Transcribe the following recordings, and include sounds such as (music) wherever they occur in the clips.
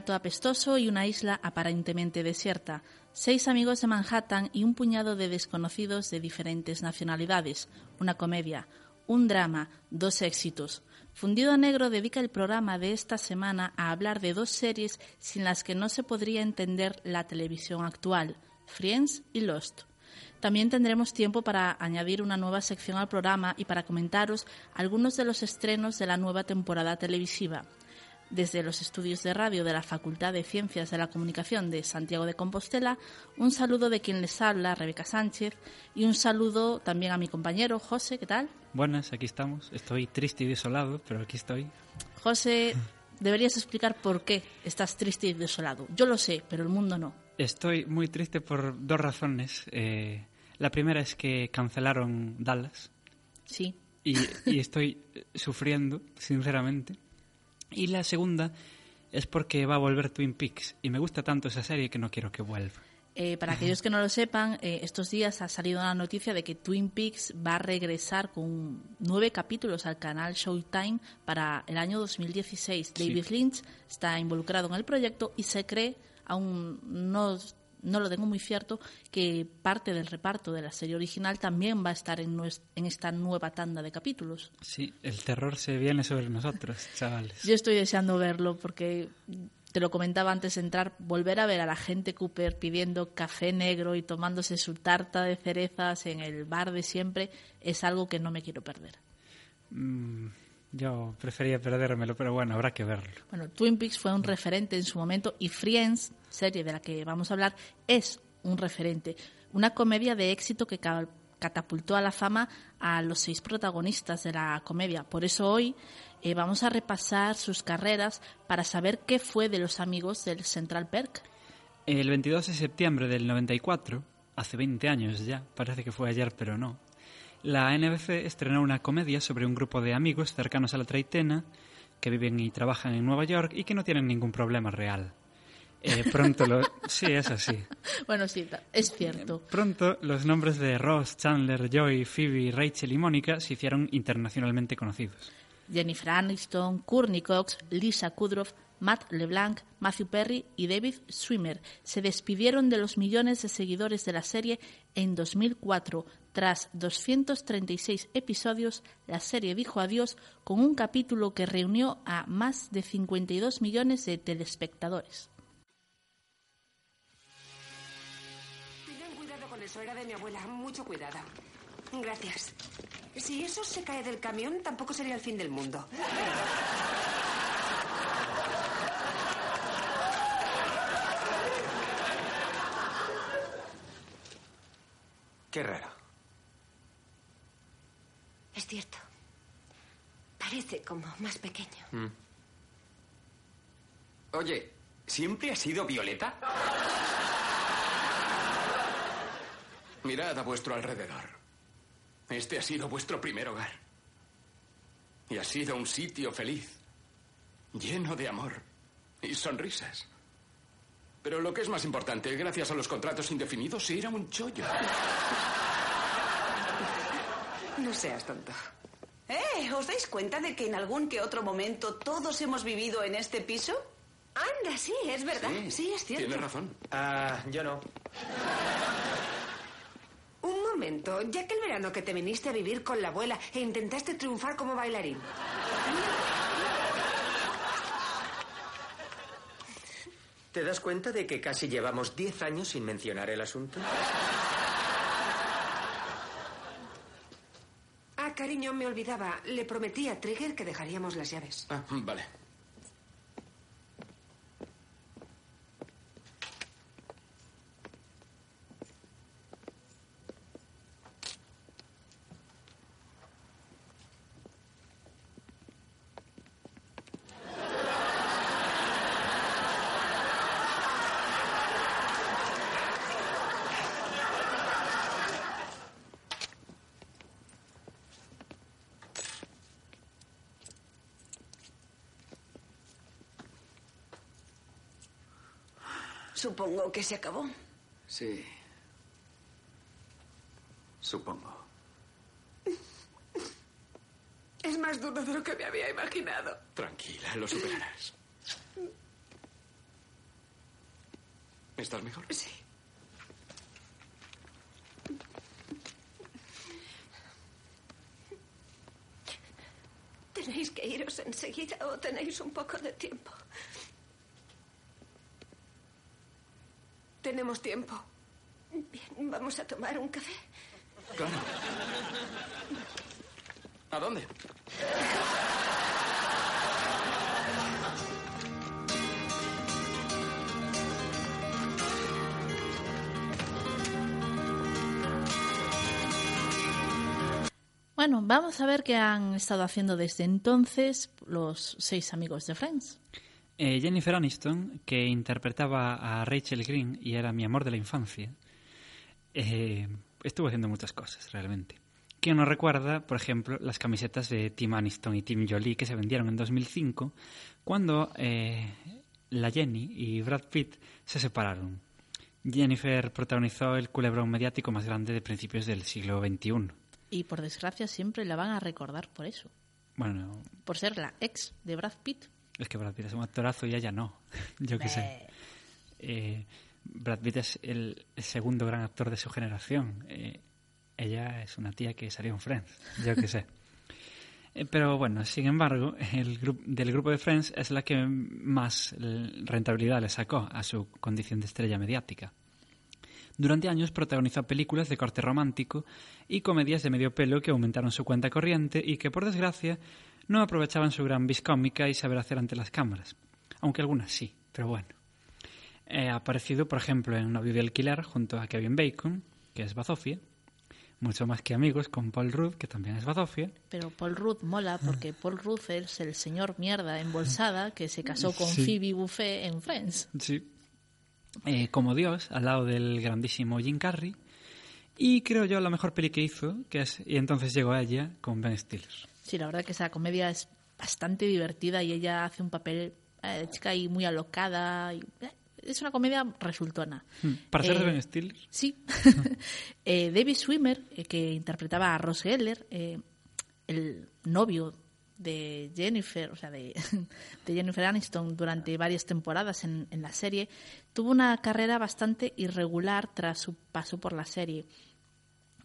Un gato apestoso y una isla aparentemente desierta, seis amigos de Manhattan y un puñado de desconocidos de diferentes nacionalidades, una comedia, un drama, dos éxitos. Fundido Negro dedica el programa de esta semana a hablar de dos series sin las que no se podría entender la televisión actual, Friends y Lost. También tendremos tiempo para añadir una nueva sección al programa y para comentaros algunos de los estrenos de la nueva temporada televisiva desde los estudios de radio de la Facultad de Ciencias de la Comunicación de Santiago de Compostela, un saludo de quien les habla, Rebeca Sánchez, y un saludo también a mi compañero José, ¿qué tal? Buenas, aquí estamos. Estoy triste y desolado, pero aquí estoy. José, (laughs) deberías explicar por qué estás triste y desolado. Yo lo sé, pero el mundo no. Estoy muy triste por dos razones. Eh, la primera es que cancelaron Dallas. Sí. Y, y (laughs) estoy sufriendo, sinceramente. Y la segunda es porque va a volver Twin Peaks y me gusta tanto esa serie que no quiero que vuelva. Eh, para aquellos que no lo sepan, eh, estos días ha salido una noticia de que Twin Peaks va a regresar con nueve capítulos al canal Showtime para el año 2016. Sí. David Lynch está involucrado en el proyecto y se cree, aún no, no lo tengo muy cierto, que parte del reparto de la serie original también va a estar en, esta nueva tanda de capítulos. Sí, el terror se viene sobre nosotros, (laughs) chavales. Yo estoy deseando verlo porque te lo comentaba antes de entrar, volver a ver a la gente Cooper pidiendo café negro y tomándose su tarta de cerezas en el bar de siempre es algo que no me quiero perder. Mm, yo prefería perdérmelo, pero bueno, habrá que verlo. Bueno, Twin Peaks fue un referente en su momento y Friends, serie de la que vamos a hablar, es un referente. Una comedia de éxito que ca- catapultó a la fama a los seis protagonistas de la comedia. Por eso hoy eh, vamos a repasar sus carreras para saber qué fue de los amigos del Central Perk. El 22 de septiembre del 94, hace 20 años ya, parece que fue ayer, pero no, la NBC estrenó una comedia sobre un grupo de amigos cercanos a la treintena que viven y trabajan en Nueva York y que no tienen ningún problema real. Eh, pronto lo... Sí, es así. (laughs) Bueno, sí, es cierto. Pronto los nombres de Ross, Chandler, Joy, Phoebe, Rachel y Mónica se hicieron internacionalmente conocidos. Jennifer Aniston, Courtney Cox, Lisa Kudrow, Matt LeBlanc, Matthew Perry y David Schwimmer se despidieron de los millones de seguidores de la serie en 2004. Tras 236 episodios, la serie dijo adiós con un capítulo que reunió a más de 52 millones de telespectadores. Era de mi abuela. Mucho cuidado. Gracias. Si eso se cae del camión, tampoco sería el fin del mundo. Qué raro. Es cierto. Parece como más pequeño. Mm. Oye, ¿siempre ha sido Violeta? Mirad a vuestro alrededor. Este ha sido vuestro primer hogar. Y ha sido un sitio feliz, lleno de amor y sonrisas. Pero lo que es más importante, gracias a los contratos indefinidos, era un chollo. No seas tonto. ¿Eh? ¿Os dais cuenta de que en algún que otro momento todos hemos vivido en este piso? Anda, sí, es verdad. Sí, es cierto. Tienes razón. Ah, yo no. Momento, ya que el verano que te viniste a vivir con la abuela e intentaste triunfar como bailarín. ¿Te das cuenta de que casi llevamos 10 años sin mencionar el asunto? Ah, cariño, me olvidaba. Le prometí a Trigger que dejaríamos las llaves. Ah, vale. Supongo que se acabó. Sí. Supongo. Es más duro de lo que me había imaginado. Tranquila, lo superarás. ¿Estás mejor? Sí. Tenéis que iros enseguida o tenéis un poco de tiempo. Tenemos tiempo. Bien, vamos a tomar un café. Claro. ¿A dónde? Bueno, vamos a ver qué han estado haciendo desde entonces los seis amigos de Friends. Eh, Jennifer Aniston, que interpretaba a Rachel Green y era mi amor de la infancia, eh, estuvo haciendo muchas cosas realmente. ¿Quién nos recuerda, por ejemplo, las camisetas de Tim Aniston y Tim Jolie que se vendieron en 2005 cuando eh, la Jenny y Brad Pitt se separaron? Jennifer protagonizó el culebrón mediático más grande de principios del siglo XXI. Y por desgracia siempre la van a recordar por eso. Bueno, Por ser la ex de Brad Pitt. Es que Brad Pitt es un actorazo y ella no. (laughs) Yo qué sé. Eh, Brad Pitt es el, segundo gran actor de su generación. Eh, ella es una tía que salió en Friends. Yo qué sé. (laughs) Eh, Pero bueno, sin embargo, el gru- del grupo de Friends es la que más rentabilidad le sacó a su condición de estrella mediática. Durante años protagonizó películas de corte romántico y comedias de medio pelo que aumentaron su cuenta corriente y que, por desgracia, no aprovechaban su gran vis cómica y saber hacer ante las cámaras. Aunque algunas sí, pero bueno. Eh, ha aparecido, por ejemplo, en Novio de Alquiler junto a Kevin Bacon, que es bazofia. Mucho más que amigos con Paul Rudd, que también es bazofia. Pero Paul Rudd mola porque Paul Rudd es el señor mierda embolsada que se casó con Sí. Phoebe Buffet en Friends. Sí. Eh, como Dios, al lado del grandísimo Jim Carrey. Y creo yo la mejor peli que hizo, que es Y entonces llegó a ella con Ben Stiller. Sí, la verdad que esa comedia es bastante divertida y ella hace un papel eh, chica y muy alocada. y, eh, es una comedia resultona. Para ser de Eh, Ben Stiller, Sí. (laughs) Eh, David Swimmer, que interpretaba a Ross Geller, eh, el novio de Jennifer, o sea, de, (laughs) de Jennifer Aniston durante varias temporadas en, en la serie, tuvo una carrera bastante irregular tras su paso por la serie.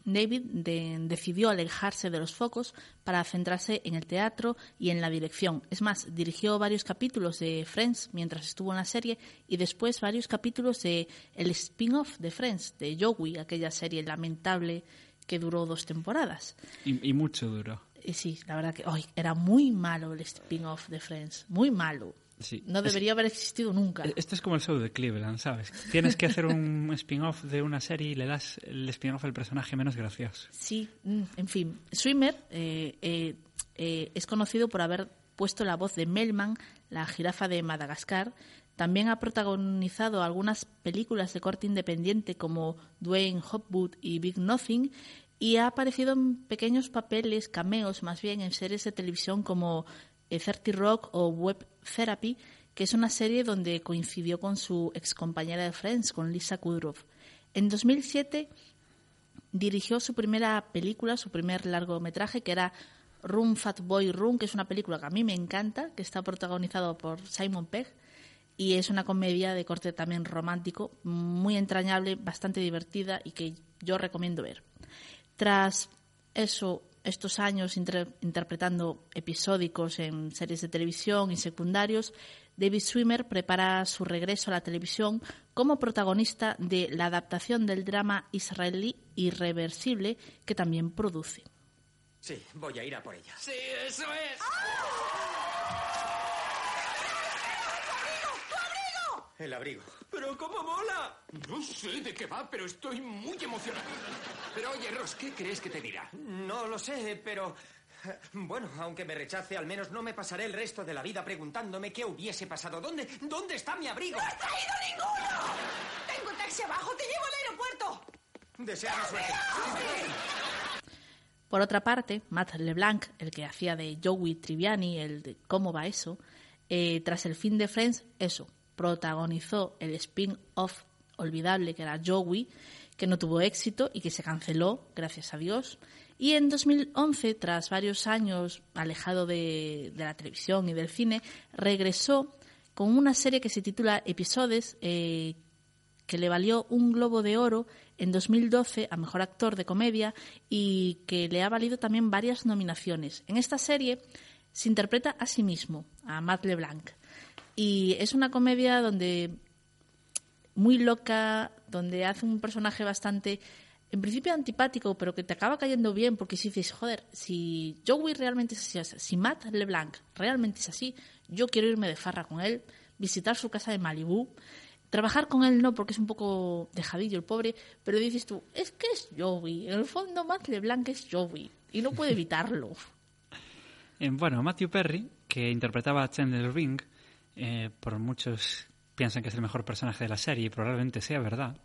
David de- decidió alejarse de los focos para centrarse en el teatro y en la dirección. Es más, dirigió varios capítulos de Friends mientras estuvo en la serie y después varios capítulos de el spin-off de Friends, de Joey, aquella serie lamentable que duró dos temporadas. y, y mucho duró. Y sí, la verdad que era muy malo el spin-off de Friends, muy malo. Sí. No Es- debería haber existido nunca. Esto es como el show de Cleveland, ¿sabes? Tienes que hacer un (laughs) spin-off de una serie y le das el spin-off al personaje menos gracioso. Sí, mm, en fin. Swimmer eh, eh, eh, es conocido por haber puesto la voz de Melman, la jirafa de Madagascar. También ha protagonizado algunas películas de corte independiente como Dwayne Hopwood y Big Nothing y ha aparecido en pequeños papeles, cameos más bien, en series de televisión como 30 Rock o Web Therapy, que es una serie donde coincidió con su excompañera de Friends, con Lisa Kudrow. En 2007 dirigió su primera película, su primer largometraje, que era Room Fat Boy Room, que es una película que a mí me encanta, que está protagonizado por Simon Pegg y es una comedia de corte también romántico, muy entrañable, bastante divertida y que yo recomiendo ver. Tras eso, estos años inter- interpretando episódicos en series de televisión y secundarios, David Swimmer prepara su regreso a la televisión como protagonista de la adaptación del drama israelí Irreversible que también produce. Sí, voy a ir a por ella. Sí, eso es. El abrigo. ¡Pero cómo mola! No sé de qué va, pero estoy muy emocionado. Pero oye, Ross, ¿qué crees que te dirá? No lo sé, pero... Bueno, aunque me rechace, al menos no me pasaré el resto de la vida preguntándome qué hubiese pasado. ¿Dónde, dónde está mi abrigo? ¡No he traído ninguno! Tengo un taxi abajo, te llevo al aeropuerto. Deseame suerte. Por otra parte, Matt LeBlanc, el que hacía de Joey Triviani, el de ¿Cómo va eso? Eh, tras el fin de Friends, eso, protagonizó el spin-off olvidable que era Joey, que no tuvo éxito y que se canceló, gracias a Dios. Y en 2011, tras varios años alejado de, de la televisión y del cine, regresó con una serie que se titula Episodes, eh, que le valió un Globo de Oro en 2012 a Mejor Actor de Comedia y que le ha valido también varias nominaciones. En esta serie se interpreta a sí mismo, a Matt LeBlanc. Y es una comedia donde muy loca, donde hace un personaje bastante, en principio antipático, pero que te acaba cayendo bien, porque si dices, joder, si Joey realmente es así, si Matt LeBlanc realmente es así, yo quiero irme de farra con él, visitar su casa de Malibú, trabajar con él no, porque es un poco dejadillo el pobre, pero dices tú, es que es Joey, en el fondo Matt LeBlanc es Joey, y no puede evitarlo. (laughs) Bueno, Matthew Perry, que interpretaba a Chandler Ring, eh, por muchos piensan que es el mejor personaje de la serie y probablemente sea verdad.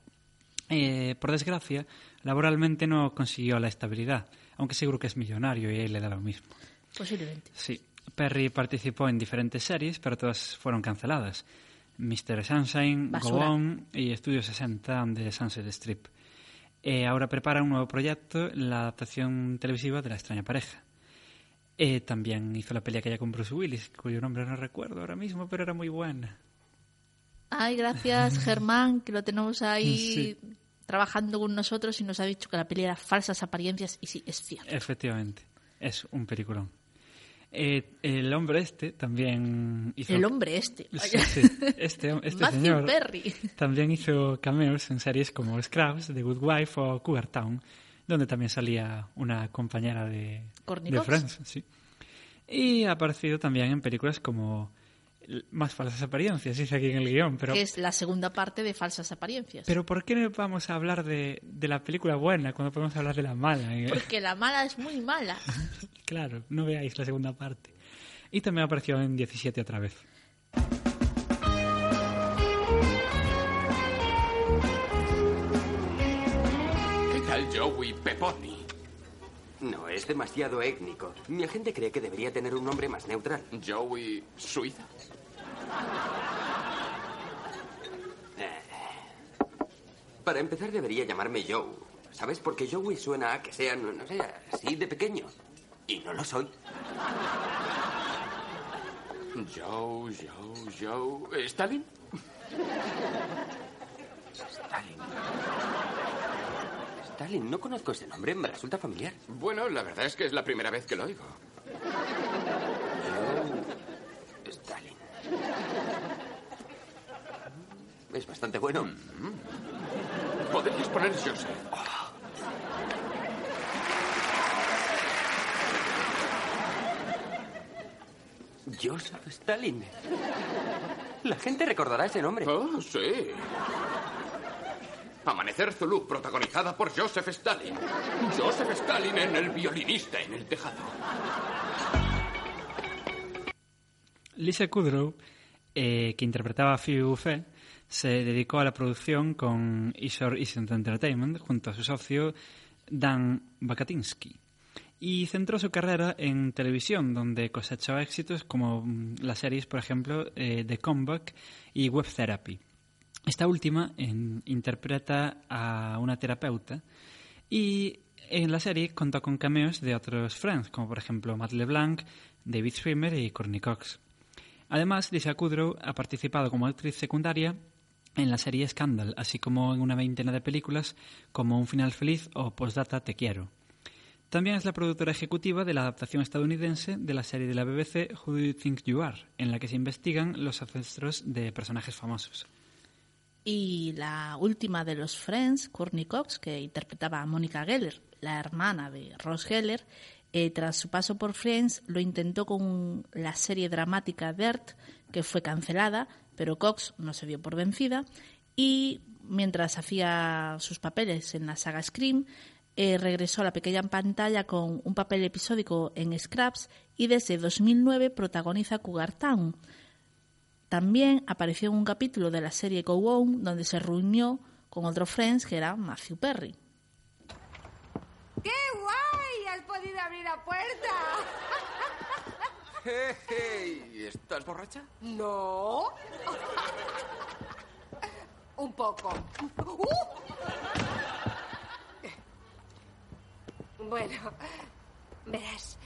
Eh, por desgracia, laboralmente no consiguió la estabilidad, aunque seguro que es millonario y a él le da lo mismo. Posiblemente. Sí, Perry participó en diferentes series, pero todas fueron canceladas. Mr. Sunshine, Basura. Go On y Estudio 60 de Sunset Strip. Eh, ahora prepara un nuevo proyecto, la adaptación televisiva de La extraña pareja. Eh, también hizo la peli aquella con Bruce Willis, cuyo nombre no recuerdo ahora mismo, pero era muy buena. Ay, gracias (laughs) Germán, que lo tenemos ahí Sí. trabajando con nosotros y nos ha dicho que la peli era falsas apariencias y sí, es cierto. Efectivamente, es un peliculón. Eh, el hombre este también hizo... El hombre este. Sí, sí, Este, (laughs) este señor Perry. también hizo cameos en series como Scrubs, The Good Wife o Cougar Town, donde también salía una compañera de, de. Friends. Sí. Y ha aparecido también en películas como Más falsas apariencias, dice aquí en el guion. Pero, que es la segunda parte de falsas apariencias. pero ¿por qué no vamos a hablar de, de la película buena cuando podemos hablar de la mala? (laughs) Porque la mala es muy mala. (laughs) Claro, no veáis la segunda parte. Y también apareció en 17 otra vez. Joey Peponi? No, es demasiado étnico. Mi agente cree que debería tener un nombre más neutral. Joey Suiza. Para empezar, debería llamarme Joe. ¿Sabes? Porque Joey suena a que sea, no, no sé, así de pequeño. Y no lo soy. Joe, Joe, Joe. ¿Stalin? Stalin. Stalin, no conozco ese nombre, me resulta familiar. Bueno, la verdad es que es la primera vez que lo oigo. Joe Stalin. Es bastante bueno. Podrías poner Joseph. Joseph Stalin. La gente recordará ese nombre. Oh, sí. Amanecer Zulu, protagonizada por Joseph Stalin. Joseph Stalin en El violinista en el tejado. Lisa Kudrow, eh, que interpretaba a Phoebe Buffet, se dedicó a la producción con Ishore Isn't Entertainment junto a su socio Dan Bakatinsky. Y centró su carrera en televisión, donde cosechó éxitos como mm, las series, por ejemplo, eh, The Comeback y Web Therapy. Esta última interpreta a una terapeuta y en la serie contó con cameos de otros Friends, como por ejemplo Matt LeBlanc, David Schwimmer y Courtney Cox. Además, Lisa Kudrow ha participado como actriz secundaria en la serie Scandal, así como en una veintena de películas como Un final feliz o Postdata Te quiero. También es la productora ejecutiva de la adaptación estadounidense de la serie de la BBC Who Do You Think You Are, en la que se investigan los ancestros de personajes famosos. Y la última de los Friends, Courtney Cox, que interpretaba a Mónica Geller, la hermana de Ross Geller, Eh, tras su paso por Friends, lo intentó con la serie dramática Dirt, que fue cancelada, pero Cox no se dio por vencida. Y mientras hacía sus papeles en la saga Scream, eh, regresó a la pequeña pantalla con un papel episódico en Scraps y desde 2009 protagoniza Cougar Town. También apareció en un capítulo de la serie Go On, donde se reunió con otro Friends que era Matthew Perry. ¡Qué guay! ¡Has podido abrir la puerta! (laughs) Hey, ¿Estás borracha? No. (laughs) Un poco. ¡Uh! Bueno, verás,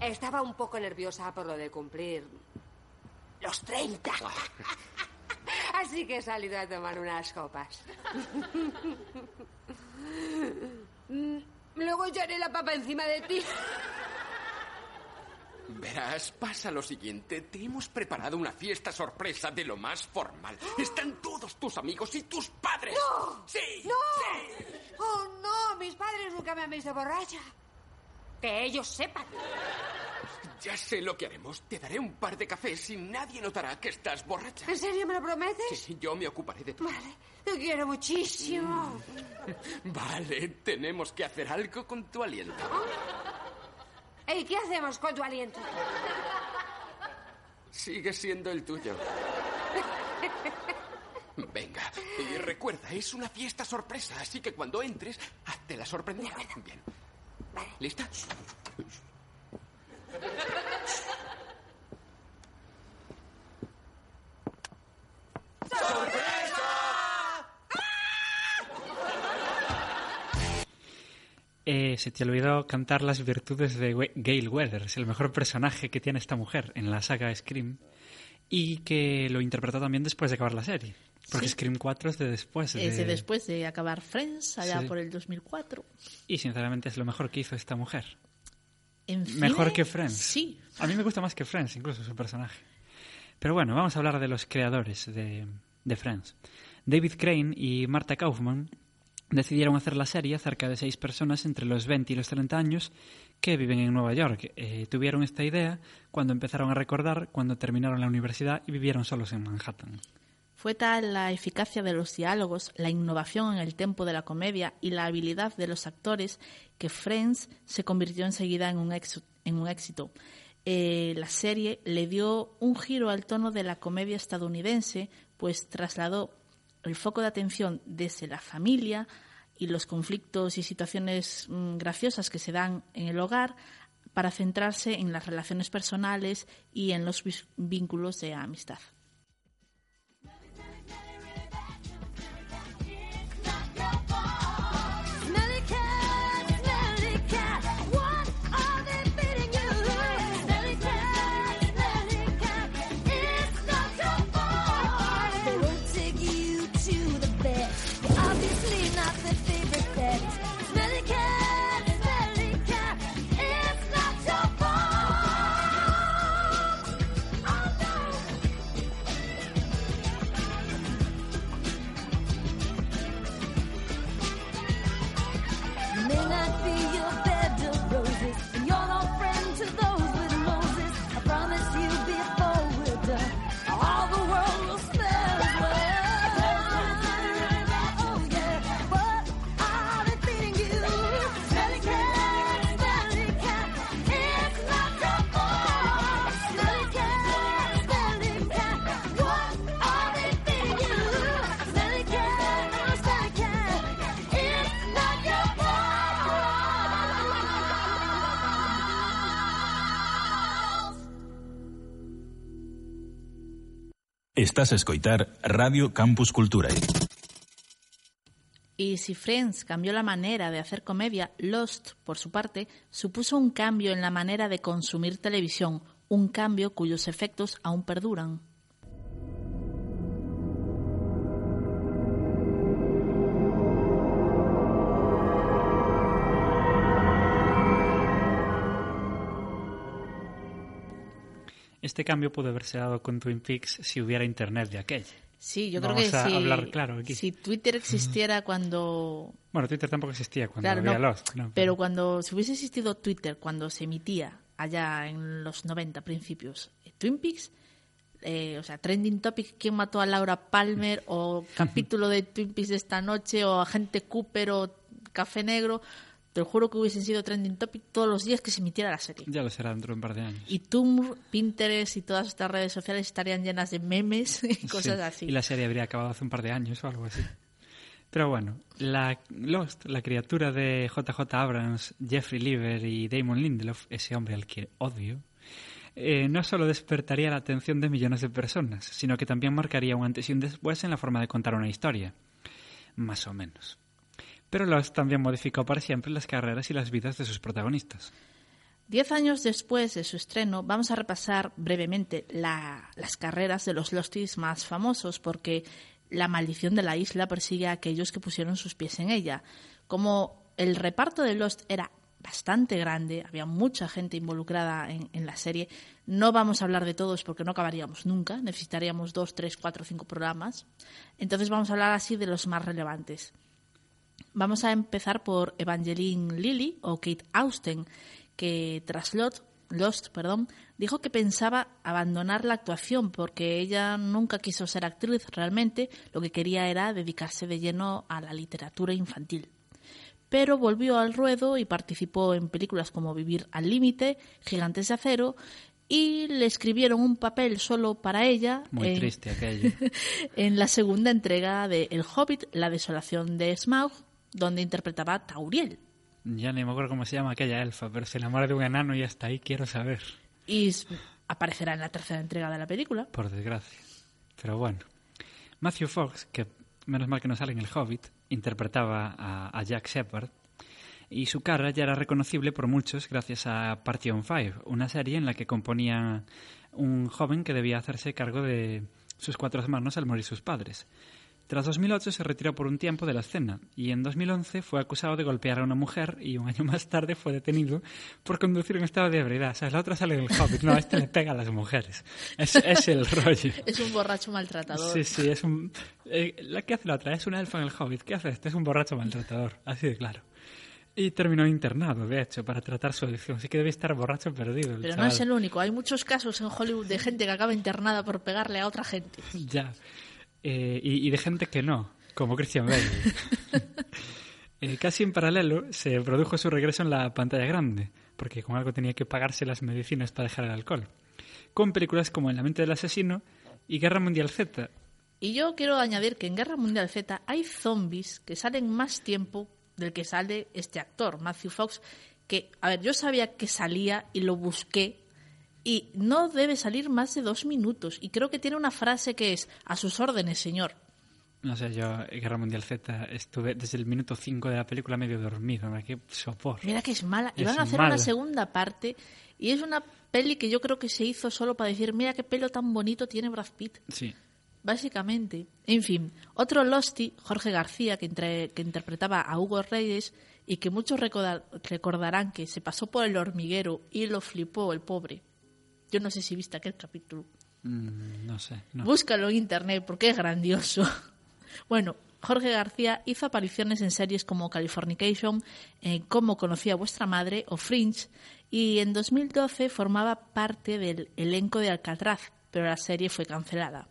estaba un poco nerviosa por lo de cumplir los 30. (laughs) Así que he salido a tomar unas copas. Luego echaré la papa encima de ti. Verás, pasa lo siguiente. Te hemos preparado una fiesta sorpresa de lo más formal. Están todos tus amigos y tus padres. ¡No! ¡Sí! ¡No! ¡Sí! ¡Oh, no! Mis padres nunca me han visto borracha. Que ellos sepan. Ya sé lo que haremos. Te daré un par de cafés y nadie notará que estás borracha. ¿En serio me lo prometes? Sí, yo me ocuparé de todo. Vale, te quiero muchísimo. Vale, tenemos que hacer algo con tu aliento. ¿Y qué hacemos con tu aliento? Sigue siendo el tuyo. Venga, y recuerda, es una fiesta sorpresa, así que cuando entres, hazte la sorprendida. Bien. ¿Lista? Eh, se te olvidó cantar las virtudes de Gail Weathers, el mejor personaje que tiene esta mujer en la saga Scream, y que lo interpretó también después de acabar la serie. Porque Sí. Scream 4 es de después. De... Es de después de acabar Friends, allá Sí. por el 2004. Y sinceramente es lo mejor que hizo esta mujer. En Mejor que Friends. Sí. A mí me gusta más que Friends, incluso su personaje. Pero bueno, vamos a hablar de los creadores de, de Friends. David Crane y Marta Kaufman decidieron hacer la serie acerca de seis personas entre los 20 y los 30 años que viven en Nueva York. Eh, tuvieron esta idea cuando empezaron a recordar cuando terminaron la universidad y vivieron solos en Manhattan. Fue tal la eficacia de los diálogos, la innovación en el tempo de la comedia y la habilidad de los actores que Friends se convirtió enseguida en un, éxito. En un éxito. Eh, la serie le dio un giro al tono de la comedia estadounidense, pues trasladó el foco de atención desde la familia y los conflictos y situaciones mm, graciosas que se dan en el hogar para centrarse en las relaciones personales y en los vínculos de amistad. Escoitar Radio Campus Cultura. Y si Friends cambió la manera de hacer comedia, Lost, por su parte, supuso un cambio en la manera de consumir televisión, un cambio cuyos efectos aún perduran. Este cambio pudo haberse dado con Twin Peaks si hubiera internet de aquella. Sí, yo creo Vamos que a si, hablar claro aquí. si Twitter existiera cuando... Bueno, Twitter tampoco existía cuando Claro, había no, Lost. ¿no? pero cuando si hubiese existido Twitter cuando se emitía allá en los 90 principios eh, Twin Peaks, eh, o sea, trending topic, ¿quién mató a Laura Palmer? (laughs) O capítulo de Twin Peaks de esta noche, o Agente Cooper, o Café Negro, te lo juro que hubiesen sido trending topic todos los días que se emitiera la serie. Ya lo será dentro de un par de años. Y Tumblr, Pinterest y todas estas redes sociales estarían llenas de memes y cosas Sí, así. Y la serie habría acabado hace un par de años o algo así. Pero bueno, la Lost, la criatura de JJ Abrams, Jeffrey Lieber y Damon Lindelof, ese hombre al que odio, eh, no solo despertaría la atención de millones de personas, sino que también marcaría un antes y un después en la forma de contar una historia. Más o menos. Pero Lost también modificó para siempre las carreras y las vidas de sus protagonistas. Diez años después de su estreno, vamos a repasar brevemente la- las carreras de los Losties más famosos, porque la maldición de la isla persigue a aquellos que pusieron sus pies en ella. Como el reparto de Lost era bastante grande, había mucha gente involucrada en la serie, no vamos a hablar de todos porque no acabaríamos nunca, necesitaríamos dos, tres, cuatro, cinco programas. Entonces vamos a hablar así de los más relevantes. Vamos a empezar por Evangeline Lilly o Kate Austen, que tras Lot- Lost perdón, dijo que pensaba abandonar la actuación porque ella nunca quiso ser actriz realmente, lo que quería era dedicarse de lleno a la literatura infantil. Pero volvió al ruedo y participó en películas como Vivir al Límite, Gigantes de Acero, y le escribieron un papel solo para ella Muy en- triste aquello. (laughs) en la segunda entrega de El Hobbit, La desolación de Smaug, donde interpretaba a Tauriel. Ya ni me acuerdo cómo se llama aquella elfa, pero se enamora de un enano y hasta ahí quiero saber. Y aparecerá en la tercera entrega de la película. Por desgracia. Pero bueno. Matthew Fox, que menos mal que no sale en El Hobbit, interpretaba a, a Jack Shepard. Y su cara ya era reconocible por muchos gracias a Party on Five, una serie en la que componía un joven que debía hacerse cargo de sus cuatro hermanos al morir sus padres. Tras 2008 se retiró por un tiempo de la escena y en 2011 fue acusado de golpear a una mujer y un año más tarde fue detenido por conducir en estado de ebriedad. O sea, la otra sale en el Hobbit. No, este le pega a las mujeres. Es, es el rollo. (laughs) Es un borracho maltratador. Sí, sí, es un... eh, la que hace la otra es una elfa en el Hobbit. ¿Qué hace este? Es un borracho maltratador. Así de claro. Y terminó internado, de hecho, para tratar su adicción. Así que debe estar borracho perdido. el Pero no chaval. es el único. Hay muchos casos en Hollywood de gente que acaba internada por pegarle a otra gente. Ya. Eh, y, y de gente que no, como Christian Bale. (laughs) Eh, casi en paralelo se produjo su regreso en la pantalla grande, porque con algo tenía que pagarse las medicinas para dejar el alcohol. Con películas como En la mente del asesino y Guerra Mundial Z. Y yo quiero añadir que en Guerra Mundial Z hay zombies que salen más tiempo del que sale este actor, Matthew Fox, que, a ver, yo sabía que salía y lo busqué y no debe salir más de dos minutos. Y creo que tiene una frase que es, a sus órdenes, señor. No sé, yo Guerra Mundial Z estuve desde el minuto 5 de la película medio dormido. ¿no? Qué sopor. Mira que es mala. Y van a hacer mala. una segunda parte y es una peli que yo creo que se hizo solo para decir, mira qué pelo tan bonito tiene Brad Pitt. Sí. Básicamente. En fin, otro Losty, Jorge García, que, entre- que interpretaba a Hugo Reyes y que muchos recordar- recordarán que se pasó por el hormiguero y lo flipó el pobre. Yo no sé si viste aquel capítulo. Mm, no sé. No. Búscalo en internet porque es grandioso. (laughs) Bueno, Jorge García hizo apariciones en series como Californication, eh, Cómo conocí a vuestra madre o Fringe y en 2012 formaba parte del elenco de Alcatraz, pero la serie fue cancelada.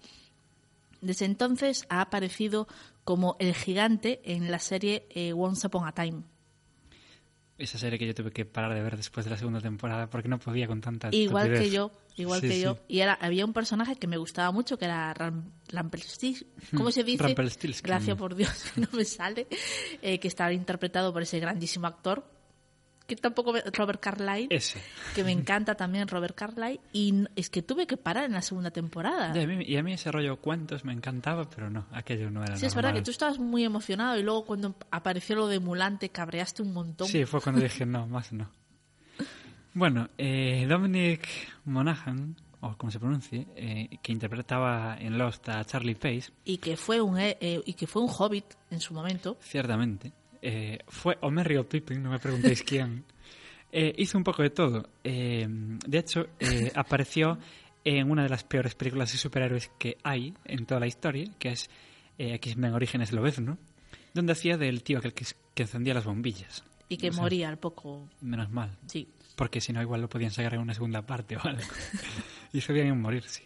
Desde entonces ha aparecido como el gigante en la serie eh, Once Upon a Time. Esa serie que yo tuve que parar de ver después de la segunda temporada porque no podía con tanta Igual que yo, igual Sí, que sí. yo. Y era, había un personaje que me gustaba mucho, que era Ram, Rumpelstiltskin. ¿Cómo se dice? Gracias por Dios, que (laughs) no me sale. eh, que estaba interpretado por ese grandísimo actor, que tampoco me- Robert Carlyle, Ese. que me encanta también Robert Carlyle. Y es que tuve que parar en la segunda temporada. Y, a mí, y a mí ese rollo cuentos me encantaba, pero no, aquello no era Sí, es verdad que normal. tú estabas muy emocionado y luego cuando apareció lo de Mulan te cabreaste un montón. Sí, fue cuando dije no, más no. Bueno, eh, Dominic Monaghan, o como se pronuncie, eh, que interpretaba en Lost a Charlie Pace, Y que fue un eh, eh, y que fue un hobbit en su momento. ciertamente, eh, fue o Merry o Pippin, no me preguntéis quién. Eh, hizo un poco de todo. Eh, de hecho, eh, apareció en una de las peores películas de superhéroes que hay en toda la historia, que es eh, X-Men Orígenes Lobezno, donde hacía del tío aquel que, que encendía las bombillas. Y que O sea, moría al poco. Menos mal. Sí. Porque si no, igual lo podían sacar en una segunda parte o algo. (laughs) Hizo bien en morir, sí.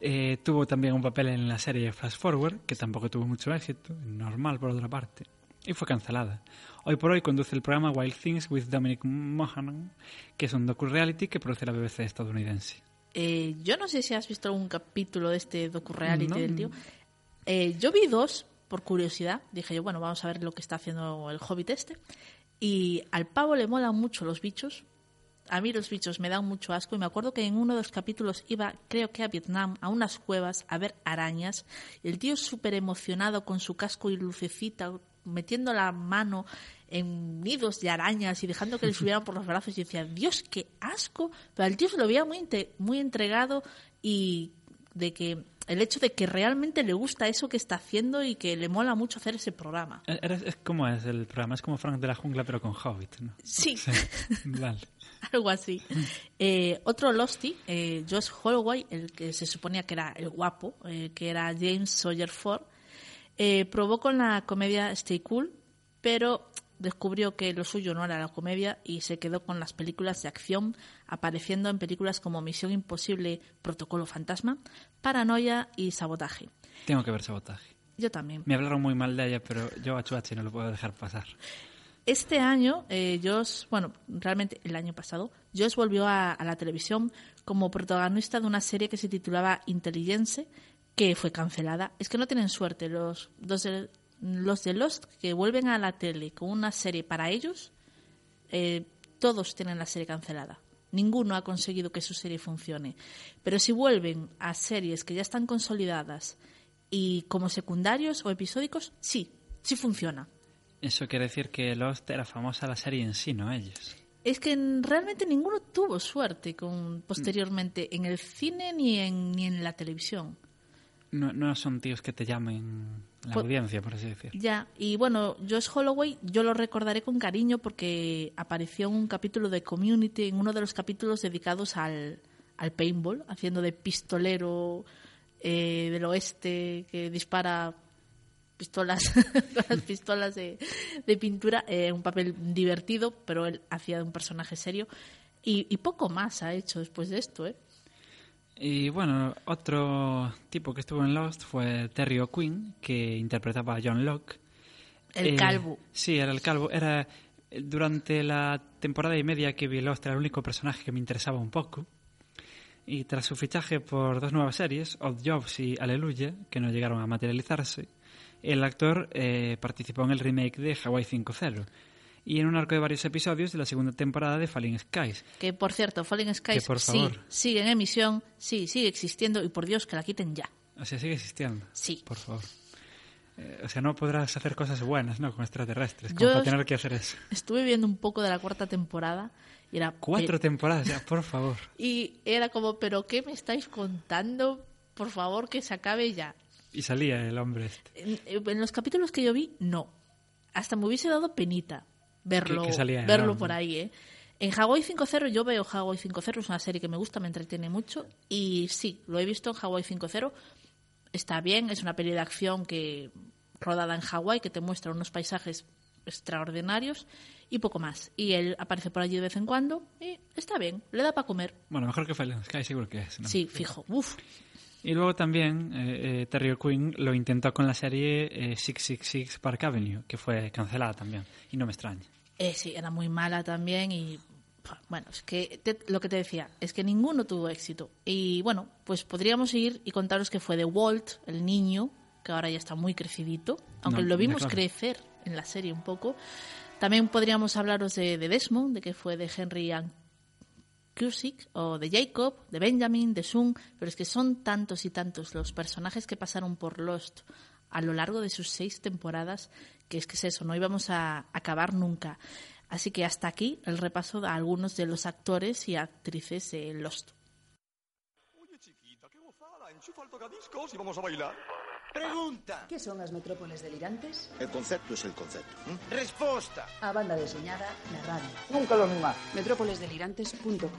Eh, tuvo también un papel en la serie Flash Forward, que tampoco tuvo mucho éxito, normal por otra parte, y fue cancelada. Hoy por hoy conduce el programa Wild Things with Dominic Mohanan, que es un docu-reality que produce la BBC estadounidense. Eh, yo no sé si has visto algún capítulo de este docu-reality No. del tío. Eh, yo vi dos, por curiosidad. Dije yo, bueno, vamos a ver lo que está haciendo el Hobbit este. Y al pavo le molan mucho los bichos. A mí los bichos me dan mucho asco. Y me acuerdo que en uno de los capítulos iba, creo que a Vietnam, a unas cuevas a ver arañas. Y el tío súper emocionado con su casco y lucecita, metiendo la mano en nidos de arañas y dejando que le subieran por los brazos. Y decía, Dios, qué asco. Pero el tío se lo veía muy, muy entregado y de que el hecho de que realmente le gusta eso que está haciendo y que le mola mucho hacer ese programa. Eh, Es, como es el programa, es como Frank de la Jungla, pero con Hobbit, ¿no? Sí. Vale. (laughs) Algo así. Eh, otro Losty, eh, Josh Holloway, el que se suponía que era el guapo, eh, que era James Sawyer Ford, eh, probó con la comedia Stay Cool, pero descubrió que lo suyo no era la comedia y se quedó con las películas de acción, apareciendo en películas como Misión Imposible, Protocolo Fantasma, Paranoia y Sabotaje. Tengo que ver sabotaje. Yo también. Me hablaron muy mal de ella, pero yo a Chuachi no lo puedo dejar pasar. Este año, eh, Josh, bueno, realmente el año pasado, Josh volvió a, la televisión como protagonista de una serie que se titulaba Intelligence, que fue cancelada. Es que no tienen suerte los, los, de, los de Lost que vuelven a la tele con una serie para ellos, eh, todos tienen la serie cancelada. Ninguno ha conseguido que su serie funcione. Pero si vuelven a series que ya están consolidadas y como secundarios o episódicos, sí, sí funciona. Eso quiere decir que Lost era famosa la serie en sí, no ellos. Es que realmente ninguno tuvo suerte con posteriormente en el cine ni en, ni en la televisión. No, no son tíos que te llamen la Pu- audiencia, por así decir. Ya, y bueno, Josh Holloway yo lo recordaré con cariño porque apareció en un capítulo de Community, en uno de los capítulos dedicados al, al paintball, haciendo de pistolero eh, del oeste que dispara pistolas, (laughs) las pistolas de, de pintura, eh, un papel divertido, pero él hacía de un personaje serio. Y, y poco más ha hecho después de esto, ¿eh? Y bueno, otro tipo que estuvo en Lost fue Terry O'Quinn, que interpretaba a John Locke. El Eh, calvo. Sí, era el calvo. Era durante la temporada y media que vi Lost, era el único personaje que me interesaba un poco. Y tras su fichaje por dos nuevas series, Odd Jobs y Aleluya, que no llegaron a materializarse, el actor eh, participó en el remake de Hawaii 5.0 y en un arco de varios episodios de la segunda temporada de Falling Skies. Que por cierto, Falling Skies por sí, sigue en emisión, sí, sigue existiendo y por Dios que la quiten ya. O sea, sigue existiendo. Sí. Por favor. Eh, o sea, no podrás hacer cosas buenas, ¿no? Con extraterrestres. Como Yo para tener que hacer eso. Estuve viendo un poco de la cuarta temporada y era Cuatro eh, temporadas, ya, por favor. (laughs) y era como, pero ¿qué me estáis contando? Por favor, que se acabe ya. Y salía el hombre este. En, en los capítulos que yo vi, no. Hasta me hubiese dado penita verlo, Que- que salía verlo por ahí, ¿eh? En Hawaii 5.0 yo veo Hawaii 5.0, es una serie que me gusta, me entretiene mucho y sí, lo he visto en Hawaii 5.0. Está bien, es una peli de acción que rodada en Hawái que te muestra unos paisajes extraordinarios y poco más. Y él aparece por allí de vez en cuando y está bien, le da para comer. Bueno, mejor que Falling Sky, seguro que es. ¿no? Sí, fijo. Uf, Y luego también eh, eh, Terry O'Quinn lo intentó con la serie eh, 666 Park Avenue, que fue cancelada también. Y no me extraña. Eh, sí, era muy mala también y bueno, es que te- lo que te decía, es que ninguno tuvo éxito. Y bueno, pues podríamos ir y contaros que fue de Walt, el niño, que ahora ya está muy crecidito, aunque No, lo vimos crecer en la serie un poco. También podríamos hablaros de, de Desmond, de que fue de Henry Ann Cusick, o de Jacob, de Benjamin, de Sung, pero es que son tantos y tantos los personajes que pasaron por Lost a lo largo de sus seis temporadas, que es que es eso, no íbamos a acabar nunca. Así que hasta aquí el repaso a algunos de los actores y actrices de Lost. Enchufa el tocadiscos y vamos a bailar. Pregunta. ¿Qué son as metrópoles delirantes? El concepto es el concepto. Respuesta. A banda deseñada na radio. Nunca lo mismo. Metrópolesdelirantes.com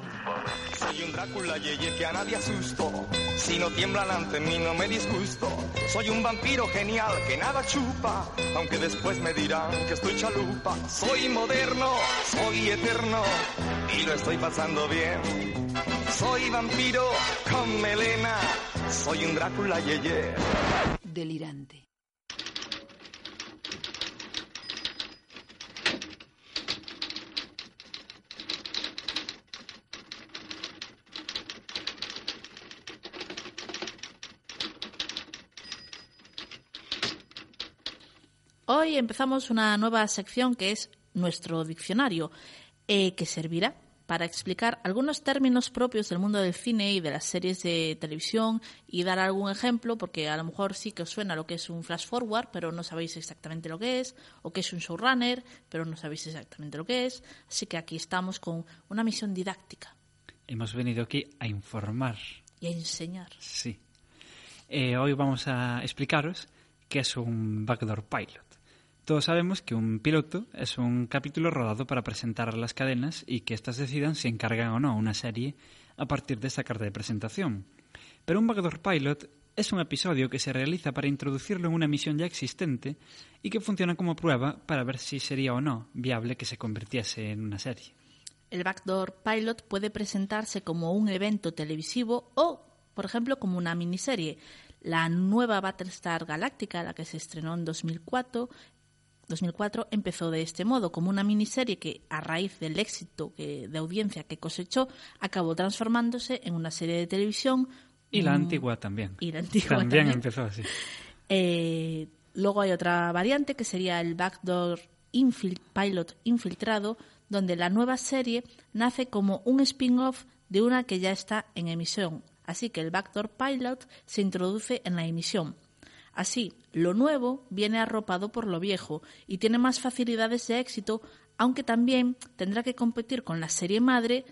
Soy un Drácula yeye que a nadie asusto. Si no tiemblan ante mí no me disgusto. Soy un vampiro genial que nada chupa. Aunque después me dirán que estoy chalupa. Soy moderno, soy eterno. Y lo estoy pasando bien. Soy vampiro con melena. Soy un Drácula yeye. Delirante. Hoy empezamos una nueva sección que es nuestro diccionario, eh, que servirá para explicar algunos términos propios del mundo del cine y de las series de televisión y dar algún ejemplo, porque a lo mejor sí que os suena lo que es un flash forward, pero no sabéis exactamente lo que es, o que es un showrunner, pero no sabéis exactamente lo que es. Así que aquí estamos con una misión didáctica Hemos venido aquí a informar. y a enseñar. Sí. Eh, hoy vamos a explicaros qué es un backdoor pilot. Todos sabemos que un piloto es un capítulo rodado para presentar a las cadenas y que éstas decidan si encargan o no una serie a partir de esa carta de presentación. Pero un backdoor pilot es un episodio que se realiza para introducirlo en una misión ya existente y que funciona como prueba para ver si sería o no viable que se convirtiese en una serie. El backdoor pilot puede presentarse como un evento televisivo o, por ejemplo, como una miniserie. La nueva Battlestar Galáctica, la que se estrenó en 2004, 2004 empezó de este modo, como una miniserie que, a raíz del éxito que- de audiencia que cosechó, acabó transformándose en una serie de televisión. Y la mm, antigua también. Y la antigua también. también. empezó así. Eh, luego hay otra variante que sería el backdoor infil- pilot infiltrado, donde la nueva serie nace como un spin-off de una que ya está en emisión. Así que el backdoor pilot se introduce en la emisión. Así, lo nuevo viene arropado por lo viejo y tiene más facilidades de éxito, aunque también tendrá que competir con la serie madre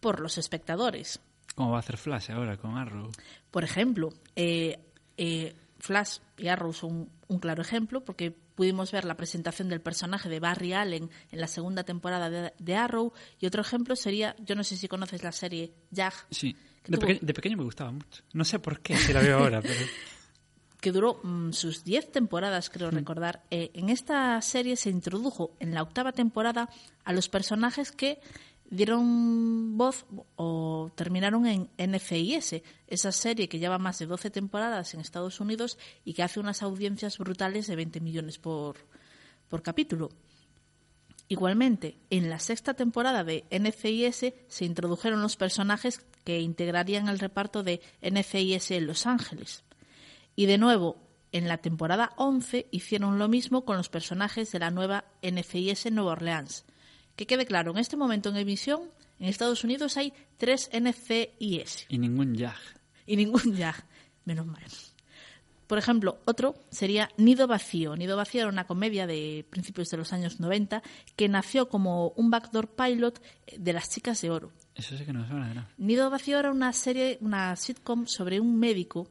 por los espectadores. ¿Cómo va a hacer Flash ahora con Arrow? Por ejemplo, eh, eh, Flash y Arrow son un claro ejemplo porque pudimos ver la presentación del personaje de Barry Allen en la segunda temporada de, de Arrow y otro ejemplo sería, yo no sé si conoces la serie Jag, Sí. De, peque- de pequeño me gustaba mucho. No sé por qué, si la veo ahora, (laughs) pero... que duró mm, sus 10 temporadas, creo recordar. Eh, en esta serie se introdujo en la octava temporada a los personajes que dieron voz o terminaron en NCIS, esa serie que lleva más de 12 temporadas en Estados Unidos y que hace unas audiencias brutales de 20 millones por, por capítulo. Igualmente, en la sexta temporada de NCIS se introdujeron los personajes que integrarían el reparto de NCIS en Los Ángeles. Y de nuevo, en la temporada 11 hicieron lo mismo con los personajes de la nueva NCIS Nueva Orleans. Que quede claro, en este momento en emisión, en Estados Unidos hay tres NCIS Y ningún Jag. y ningún (laughs) ya. Menos mal. Por ejemplo, otro sería Nido Vacío. Nido Vacío era una comedia de principios de los años 90 que nació como un backdoor pilot de las chicas de oro. Eso sí que no suena nada. Nido Vacío era una serie, una sitcom sobre un médico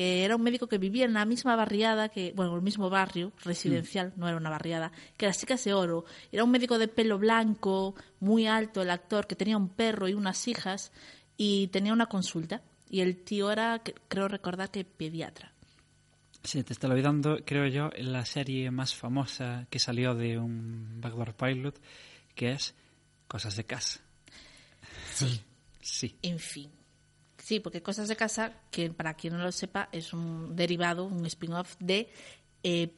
que era un médico que vivía en la misma barriada que, bueno, el mismo barrio residencial, no era una barriada, que las chicas de oro. Era un médico de pelo blanco, muy alto el actor, que tenía un perro y unas hijas y tenía una consulta. Y el tío era, creo recordar que pediatra. Sí, te está olvidando, creo yo, la serie más famosa que salió de un Backdoor Pilot, que es Cosas de Casa. Sí. Sí. En fin. Sí, porque Cosas de Casa, que para quien no lo sepa, es un derivado, un spin-off de eh,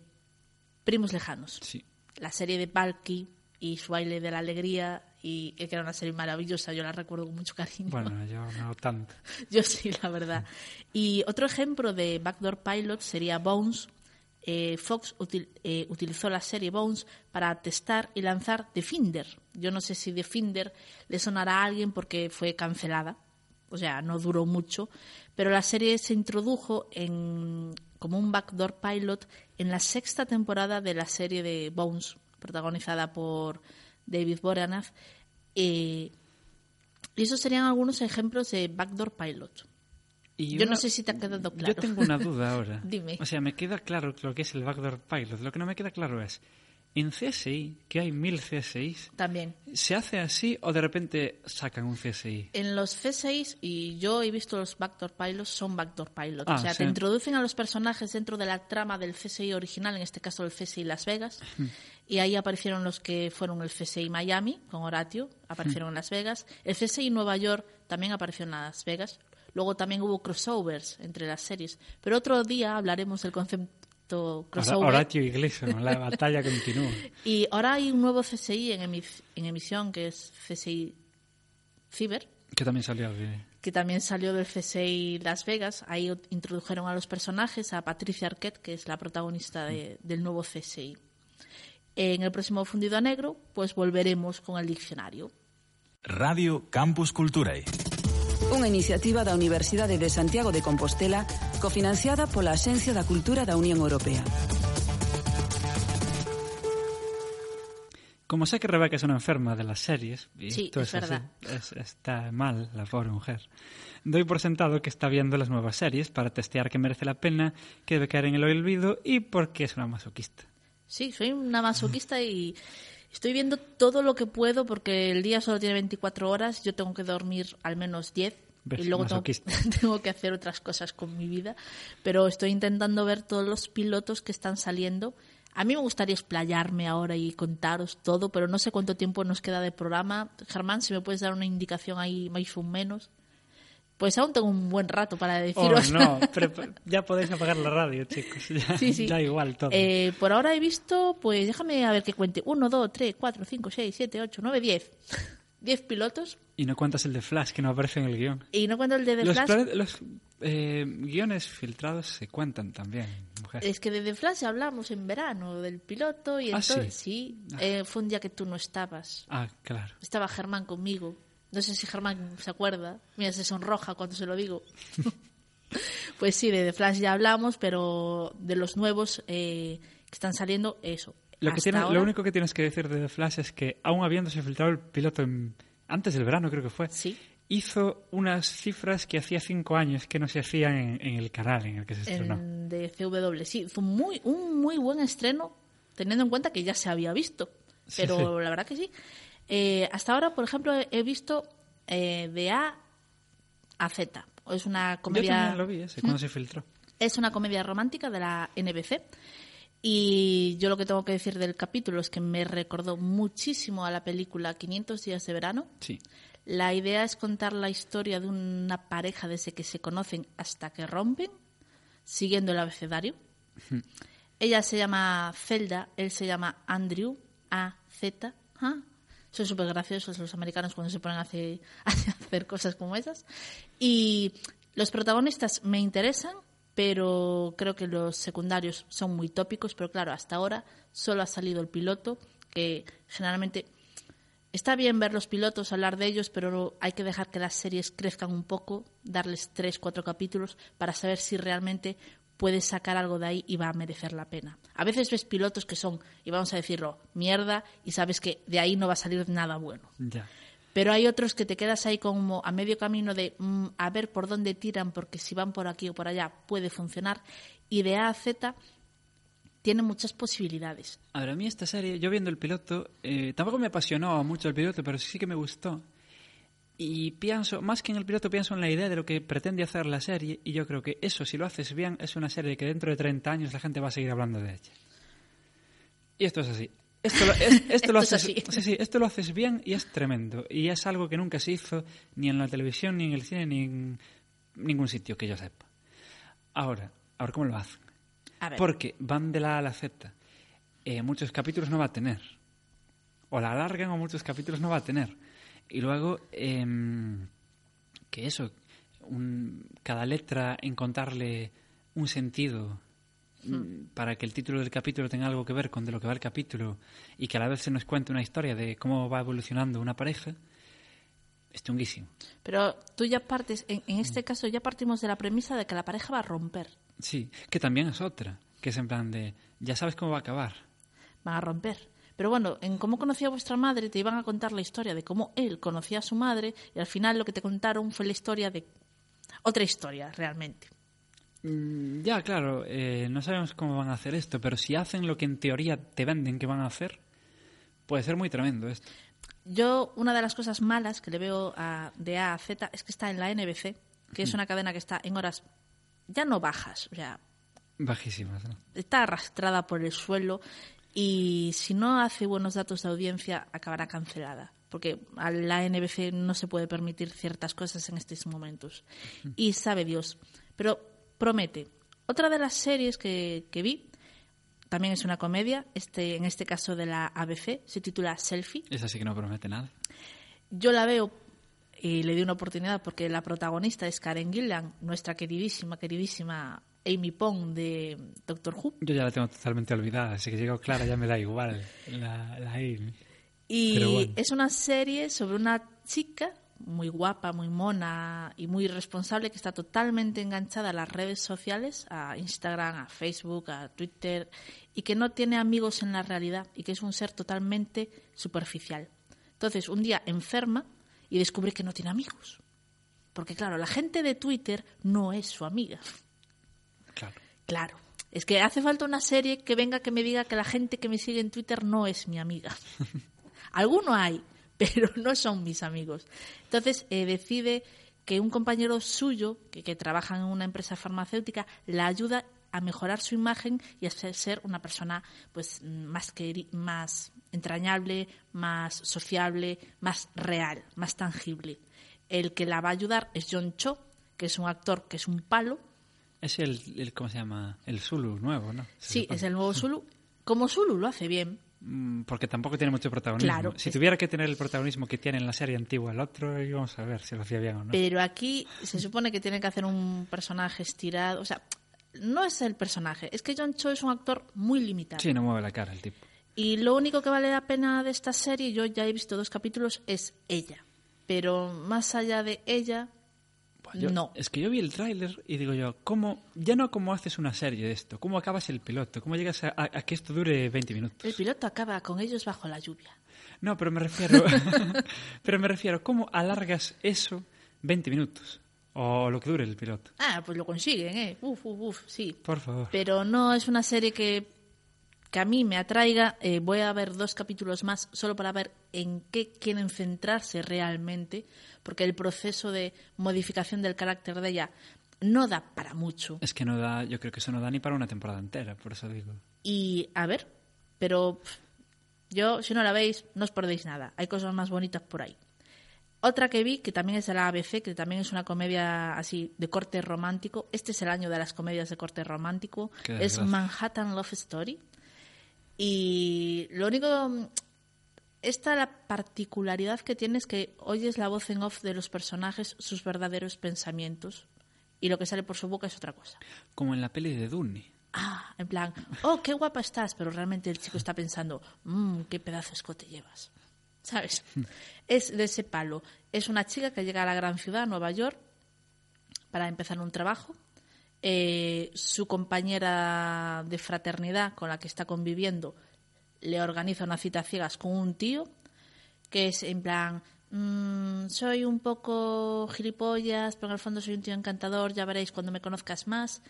Primos Lejanos. Sí. La serie de Palki y su baile de la alegría, y que era una serie maravillosa, yo la recuerdo con mucho cariño. Bueno, yo no tanto. (laughs) Yo sí, la verdad. Y otro ejemplo de Backdoor Pilot sería Bones. Eh, Fox util- eh, utilizó la serie Bones para testar y lanzar The Finder. Yo no sé si The Finder le sonará a alguien porque fue cancelada, o sea, no duró mucho, pero la serie se introdujo en, como un backdoor pilot en la sexta temporada de la serie de Bones, protagonizada por David Boreanaz. Eh, y esos serían algunos ejemplos de backdoor pilot. Y Yo una- no sé si te ha quedado claro. Yo tengo una duda ahora. (laughs) Dime. O sea, me queda claro lo que es el Backdoor Pilot. Lo que no me queda claro es, En CSI, que hay mil CSIs, También. ¿se hace así o de repente sacan un CSI? En los C6, y yo he visto los backdoor pilots, son backdoor pilots. Ah, o sea, sí. te introducen a los personajes dentro de la trama del CSI original, en este caso el CSI Las Vegas. Y ahí aparecieron los que fueron el CSI Miami, con Horatio, aparecieron en Las Vegas. El CSI Nueva York también apareció en Las Luego también hubo crossovers entre las series. Pero otro día hablaremos del concepto Crossover. Horatio y Gleason, la batalla continúa. (laughs) Y ahora hay un nuevo CSI en, emi- en emisión, que es CSI Cyber, Que también salió de... que también salió del CSI Las Vegas. Ahí introdujeron a los personajes, a Patricia Arquette, que es la protagonista de- del nuevo CSI. En el próximo Fundido a Negro, pues volveremos con el diccionario. Radio Campus Culturae. Unha iniciativa da Universidade de Santiago de Compostela cofinanciada pola Axencia da Cultura da Unión Europea. Como sé que Rebeca es una enferma de las series, y Sí, esto es así, verdad. es- está mal la pobre mujer, doy por sentado que está viendo las nuevas series para testear que merece la pena, que debe caer en el olvido y porque es una masoquista. Sí, soy una masoquista y estoy viendo todo lo que puedo porque el día solo tiene 24 horas, yo tengo que dormir al menos 10 ¿Ves? y luego tengo, (laughs) tengo que hacer otras cosas con mi vida, pero estoy intentando ver todos los pilotos que están saliendo. A mí me gustaría explayarme ahora y contaros todo, pero no sé cuánto tiempo nos queda de programa. Germán, si me puedes dar una indicación ahí más o menos. Pues aún tengo un buen rato para Oh, deciros. no, (laughs) prepa- ya podéis apagar la radio, chicos. Ya, Sí, sí. ya igual todo. Eh, por ahora he visto, pues déjame a ver qué cuente. 1, 2, 3, 4, 5, 6, 7, 8, 9, 10. 10 pilotos. Y no cuentas el de Flash, que no aparece en el guion. Y no cuento el de The los Flash. los, eh, guiones filtrados se cuentan también, mujer. Es que de The Flash hablamos en verano del piloto y Ah, entonces sí. sí, eh, fue un día que tú no estabas. Ah, claro. Estaba Germán conmigo. No sé si Germán se acuerda. Mira, se sonroja cuando se lo digo. (laughs) pues sí, de The Flash ya hablamos, pero de los nuevos eh, que están saliendo, eso. Lo, que tiene, ahora- lo único que tienes que decir de The Flash es que, aún habiéndose filtrado el piloto en- antes del verano, creo que fue, hizo unas cifras que hacía cinco años que no se hacían en, en el canal en el que se estrenó. en, de CW. Sí, fue muy, un muy buen estreno, teniendo en cuenta que ya se había visto. Sí, Pero sí. (laughs) la verdad que sí. Eh, hasta ahora, por ejemplo, he- visto eh, de A a Z. Es una comedia. también lo vi ese, cuando ¿Mm? se filtró. Es una comedia romántica de la NBC. Y yo lo que tengo que decir del capítulo es que me recordó muchísimo a la película 500 días de verano. Sí. La idea es contar la historia de una pareja desde que se conocen hasta que rompen, siguiendo el abecedario. Ella se llama Zelda, él se llama Andrew, A-Z. ¿ah? Son súper graciosos los americanos cuando se ponen a hacer, (laughs) a hacer cosas como esas. Y los protagonistas me interesan, pero creo que los secundarios son muy tópicos. Pero claro, hasta ahora solo ha salido el piloto, que generalmente está bien ver los pilotos, hablar de ellos, pero hay que dejar que las series crezcan un poco, darles tres, cuatro capítulos para saber si realmente puedes sacar algo de ahí y va a merecer la pena. A veces ves pilotos que son, y vamos a decirlo, mierda, y sabes que de ahí no va a salir nada bueno. Ya. Pero hay otros que te quedas ahí como a medio camino de mm, a ver por dónde tiran, porque si van por aquí o por allá puede funcionar. Y de A a Z tiene muchas posibilidades. A ver, a mí esta serie, yo viendo el piloto, eh, tampoco me apasionó mucho el piloto, pero sí que me gustó. Y pienso, más que en el piloto, pienso en la idea de lo que pretende hacer la serie, y yo creo que eso, si lo haces bien, es una serie que dentro de 30 años la gente va a seguir hablando de ella. Y esto es así. Esto lo, es- esto (laughs) Esto lo es haces, así. sí, sí, esto lo haces bien y es tremendo. Y es algo que nunca se hizo ni en la televisión, ni en el cine, ni en ningún sitio que yo sepa. Ahora, ahora ¿cómo lo hacen? Porque van de la A a la Z. Eh, muchos capítulos no va a tener. O la alargan o muchos capítulos no va a tener. Y luego, em, que eso, un- cada letra encontrarle un sentido mm, para que el título del capítulo tenga algo que ver con de lo que va el capítulo y que a la vez se nos cuente una historia de cómo va evolucionando una pareja, es chunguísimo. Pero tú ya partes, en, en este caso ya partimos de la premisa de que la pareja va a romper. Sí, que también es otra, que es en plan de, ya sabes cómo va a acabar. van a romper. Pero bueno, en cómo conocía a vuestra madre te iban a contar la historia de cómo él conocía a su madre y al final lo que te contaron fue la historia de otra historia realmente. Mm, Ya, claro, eh, no sabemos cómo van a hacer esto, pero si hacen lo que en teoría te venden que van a hacer, puede ser muy tremendo esto. Yo, una de las cosas malas que le veo a, de A a Z es que está en la NBC, que es Ujú. una cadena que está en horas ya no bajas, o sea, Bajísimas, ¿no? está arrastrada por el suelo y si no hace buenos datos de audiencia acabará cancelada porque a la NBC no se puede permitir ciertas cosas en estos momentos. Y sabe Dios. Pero promete. Otra de las series que, que vi también es una comedia este en este caso de la ABC se titula Selfie. Esa sí que no promete nada. yo la veo y le di una oportunidad porque la protagonista es Karen Gillan, nuestra queridísima, queridísima Amy Pong de Doctor Who. Yo ya la tengo totalmente olvidada, así que llegó Clara, ya me da igual la, la Amy. Y bueno. es una serie sobre una chica muy guapa, muy mona y muy responsable que está totalmente enganchada a las redes sociales, a Instagram, a Facebook, a Twitter, y que no tiene amigos en la realidad y que es un ser totalmente superficial. Entonces, un día enferma y descubre que no tiene amigos. Porque, claro, la gente de Twitter no es su amiga. Claro. Es que hace falta una serie que venga que me diga que la gente que me sigue en Twitter no es mi amiga. (laughs) Alguno hay, (laughs) pero no son mis amigos. Entonces eh, decide que un compañero suyo, que, que trabaja en una empresa farmacéutica, la ayuda a mejorar su imagen y a ser, ser una persona pues más queri- más entrañable, más sociable, más real, más tangible. El que la va a ayudar es John Cho, que es un actor que es un palo, Es el, el, ¿cómo se llama? El Zulu nuevo, ¿no? Se Sí, supone. es el nuevo Zulu. Como Zulu lo hace bien. Mm, Porque tampoco tiene mucho protagonismo. Claro, si es- tuviera que tener el protagonismo que tiene en la serie antigua el otro, íbamos a ver si lo hacía bien o no. Pero aquí se supone que tiene que hacer un personaje estirado. O sea, no es el personaje. Es que John Cho es un actor muy limitado. Sí, no mueve la cara el tipo. Y lo único que vale la pena de esta serie, yo ya he visto dos capítulos, es ella. Pero más allá de ella, Yo- no. Es que yo vi el tráiler y digo yo, ¿cómo, ya no cómo haces una serie de esto, cómo acabas el piloto, cómo llegas a, a- a que esto dure 20 minutos. El piloto acaba con ellos bajo la lluvia. No, pero me refiero, (laughs) pero me refiero, ¿cómo alargas eso 20 minutos? O lo que dure el piloto. Ah, pues lo consiguen, ¿eh? Uf, uf, uf, sí. Por favor. Pero no es una serie que, que a mí me atraiga. Eh, voy a ver dos capítulos más solo para ver en qué quieren centrarse realmente, porque el proceso de modificación del carácter de ella no da para mucho. Es que no da, yo creo que eso no da ni para una temporada entera, por eso digo. Y a ver, pero yo, si no la veis, no os perdéis nada. Hay cosas más bonitas por ahí. Otra que vi, que también es de la ABC, que también es una comedia así de corte romántico. Este es el año de las comedias de corte romántico. Es. Manhattan Love Story. Y lo único. Esta la particularidad que tiene es que oyes la voz en off de los personajes, sus verdaderos pensamientos. Y lo que sale por su boca es otra cosa. Como en la peli de Dooney. Ah, en plan, oh, qué guapa estás, pero realmente el chico está pensando, mmm, qué pedazo de escote llevas. ¿Sabes? (laughs) es de ese palo. Es una chica que llega a la gran ciudad, Nueva York, para empezar un trabajo. Eh, su compañera de fraternidad con la que está conviviendo le organiza una cita a ciegas con un tío que es en plan, "Mm, soy un poco gilipollas, pero en el fondo soy un tío encantador, ya veréis cuando me conozcas más.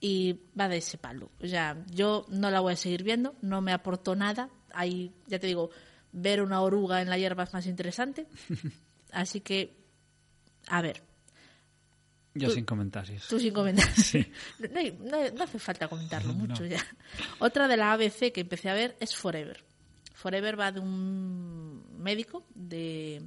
Y va de ese palo. O sea, yo no la voy a seguir viendo, no me aportó nada. Ahí, ya te digo, ver una oruga en la hierba es más interesante. (laughs) Así que, a ver, Yo Tú- sin comentarios. Tú sin comentar. Sí. (laughs) No, hace falta comentarlo No. mucho ya. Otra de la ABC que empecé a ver es Forever. Forever va de un médico de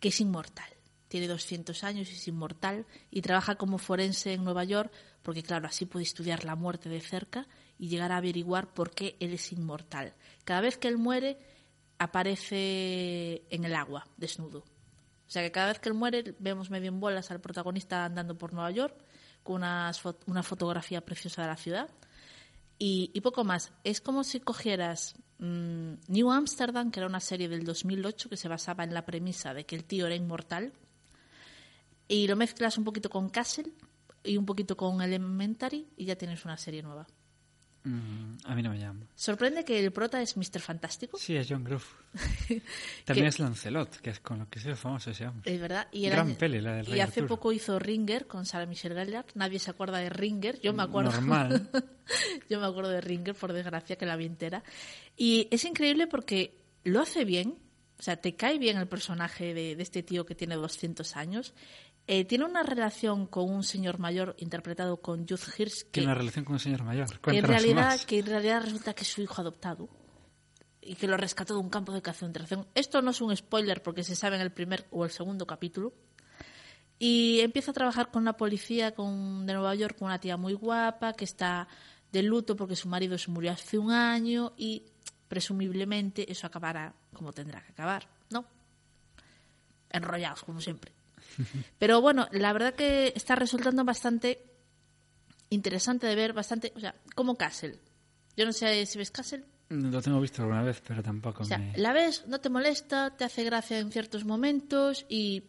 que es inmortal. Tiene 200 años y es inmortal y trabaja como forense en Nueva York porque, claro, así puede estudiar la muerte de cerca y llegar a averiguar por qué él es inmortal. Cada vez que él muere, aparece en el agua, desnudo. O sea que cada vez que él muere vemos medio en bolas al protagonista andando por Nueva York con unas una fotografía preciosa de la ciudad y, y poco más. Es como si cogieras mm, New Amsterdam, que era una serie del 2008 que se basaba en la premisa de que el tío era inmortal, y lo mezclas un poquito con Castle y un poquito con Elementary y ya tienes una serie nueva. Mm, a mí no me llama. Sorprende que el prota es Mr. Fantástico. Sí, es John Groove. (laughs) También es Lancelot, que es con lo que se famoso ese hombre. Es verdad. Y, Gran año- peli, la del y hace Arturo. poco hizo Ringer con Sarah Michelle Gellar. Nadie se acuerda de Ringer. Yo me acuerdo. Normal. (laughs) Yo me acuerdo de Ringer, por desgracia, que la vi entera. Y es increíble porque lo hace bien. O sea, te cae bien el personaje de, de este tío que tiene 200 años. Eh, tiene una relación con un señor mayor interpretado con Jude Hirsch que, Tiene una relación con un señor mayor. que en realidad más. que en realidad resulta que es su hijo adoptado y que lo rescató de un campo de concentración. Esto no es un spoiler porque se sabe en el primer o el segundo capítulo. Y empieza a trabajar con la policía con, de Nueva York, con una tía muy guapa que está de luto porque su marido se murió hace un año y presumiblemente eso acabará como tendrá que acabar, ¿no? Enrollados, como siempre. Pero bueno, la verdad que está resultando bastante interesante de ver, bastante, o sea, como Castle. Yo no sé si ves Castle. Lo tengo visto alguna vez, pero tampoco O sea, me... la ves, no te molesta, te hace gracia en ciertos momentos y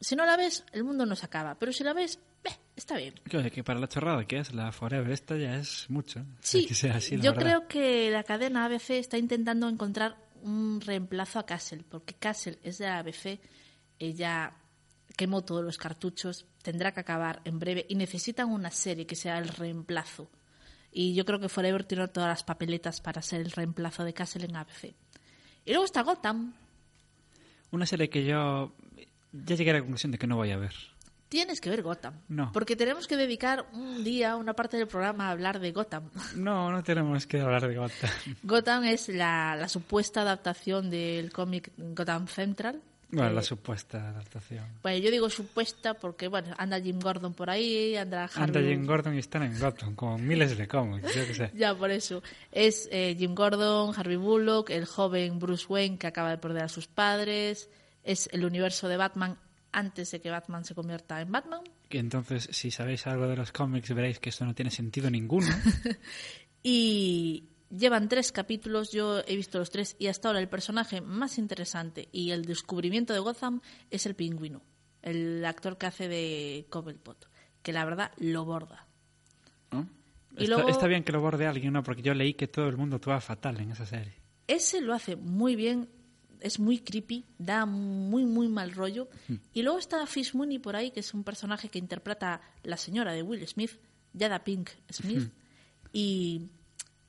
si no la ves, el mundo no se acaba. Pero si la ves, eh, está bien. Oye, que para la chorrada que es la Forever esta ya es mucho. Sí, (laughs) que sea así, yo verdad. creo que la cadena ABC está intentando encontrar un reemplazo a Castle, porque Castle es de la ABC, ella quemó todos los cartuchos, tendrá que acabar en breve y necesitan una serie que sea el reemplazo. Y yo creo que Forever tiene todas las papeletas para ser el reemplazo de Castle en ABC. Y luego está Gotham. Una serie que yo ya llegué a la conclusión de que no voy a ver. Tienes que ver Gotham. No. Porque tenemos que dedicar un día, una parte del programa a hablar de Gotham. (laughs) No, no tenemos que hablar de Gotham. Gotham es la, la supuesta adaptación del cómic Gotham Central. Bueno, que- la supuesta adaptación. Bueno, yo digo supuesta porque, bueno, anda Jim Gordon por ahí, anda Harvey... Anda Jim Gordon y están en Gotham, con miles de cómics, yo qué sé. (laughs) Ya, por eso. Es eh, Jim Gordon, Harvey Bullock, el joven Bruce Wayne que acaba de perder a sus padres. Es el universo de Batman antes de que Batman se convierta en Batman. Entonces, si sabéis algo de los cómics, veréis que esto no tiene sentido ninguno. (laughs) Y llevan tres capítulos, yo he visto los tres, y hasta ahora el personaje más interesante y el descubrimiento de Gotham es el pingüino, el actor que hace de Cobblepot, que la verdad lo borda. está, luego- está bien que lo borde alguien, ¿no? Porque yo leí que todo el mundo actúa fatal en esa serie. Ese lo hace muy bien, es muy creepy, da muy, muy mal rollo. Y luego está Fish Mooney por ahí, que es un personaje que interpreta la señora de Will Smith, Jada Pink Smith, y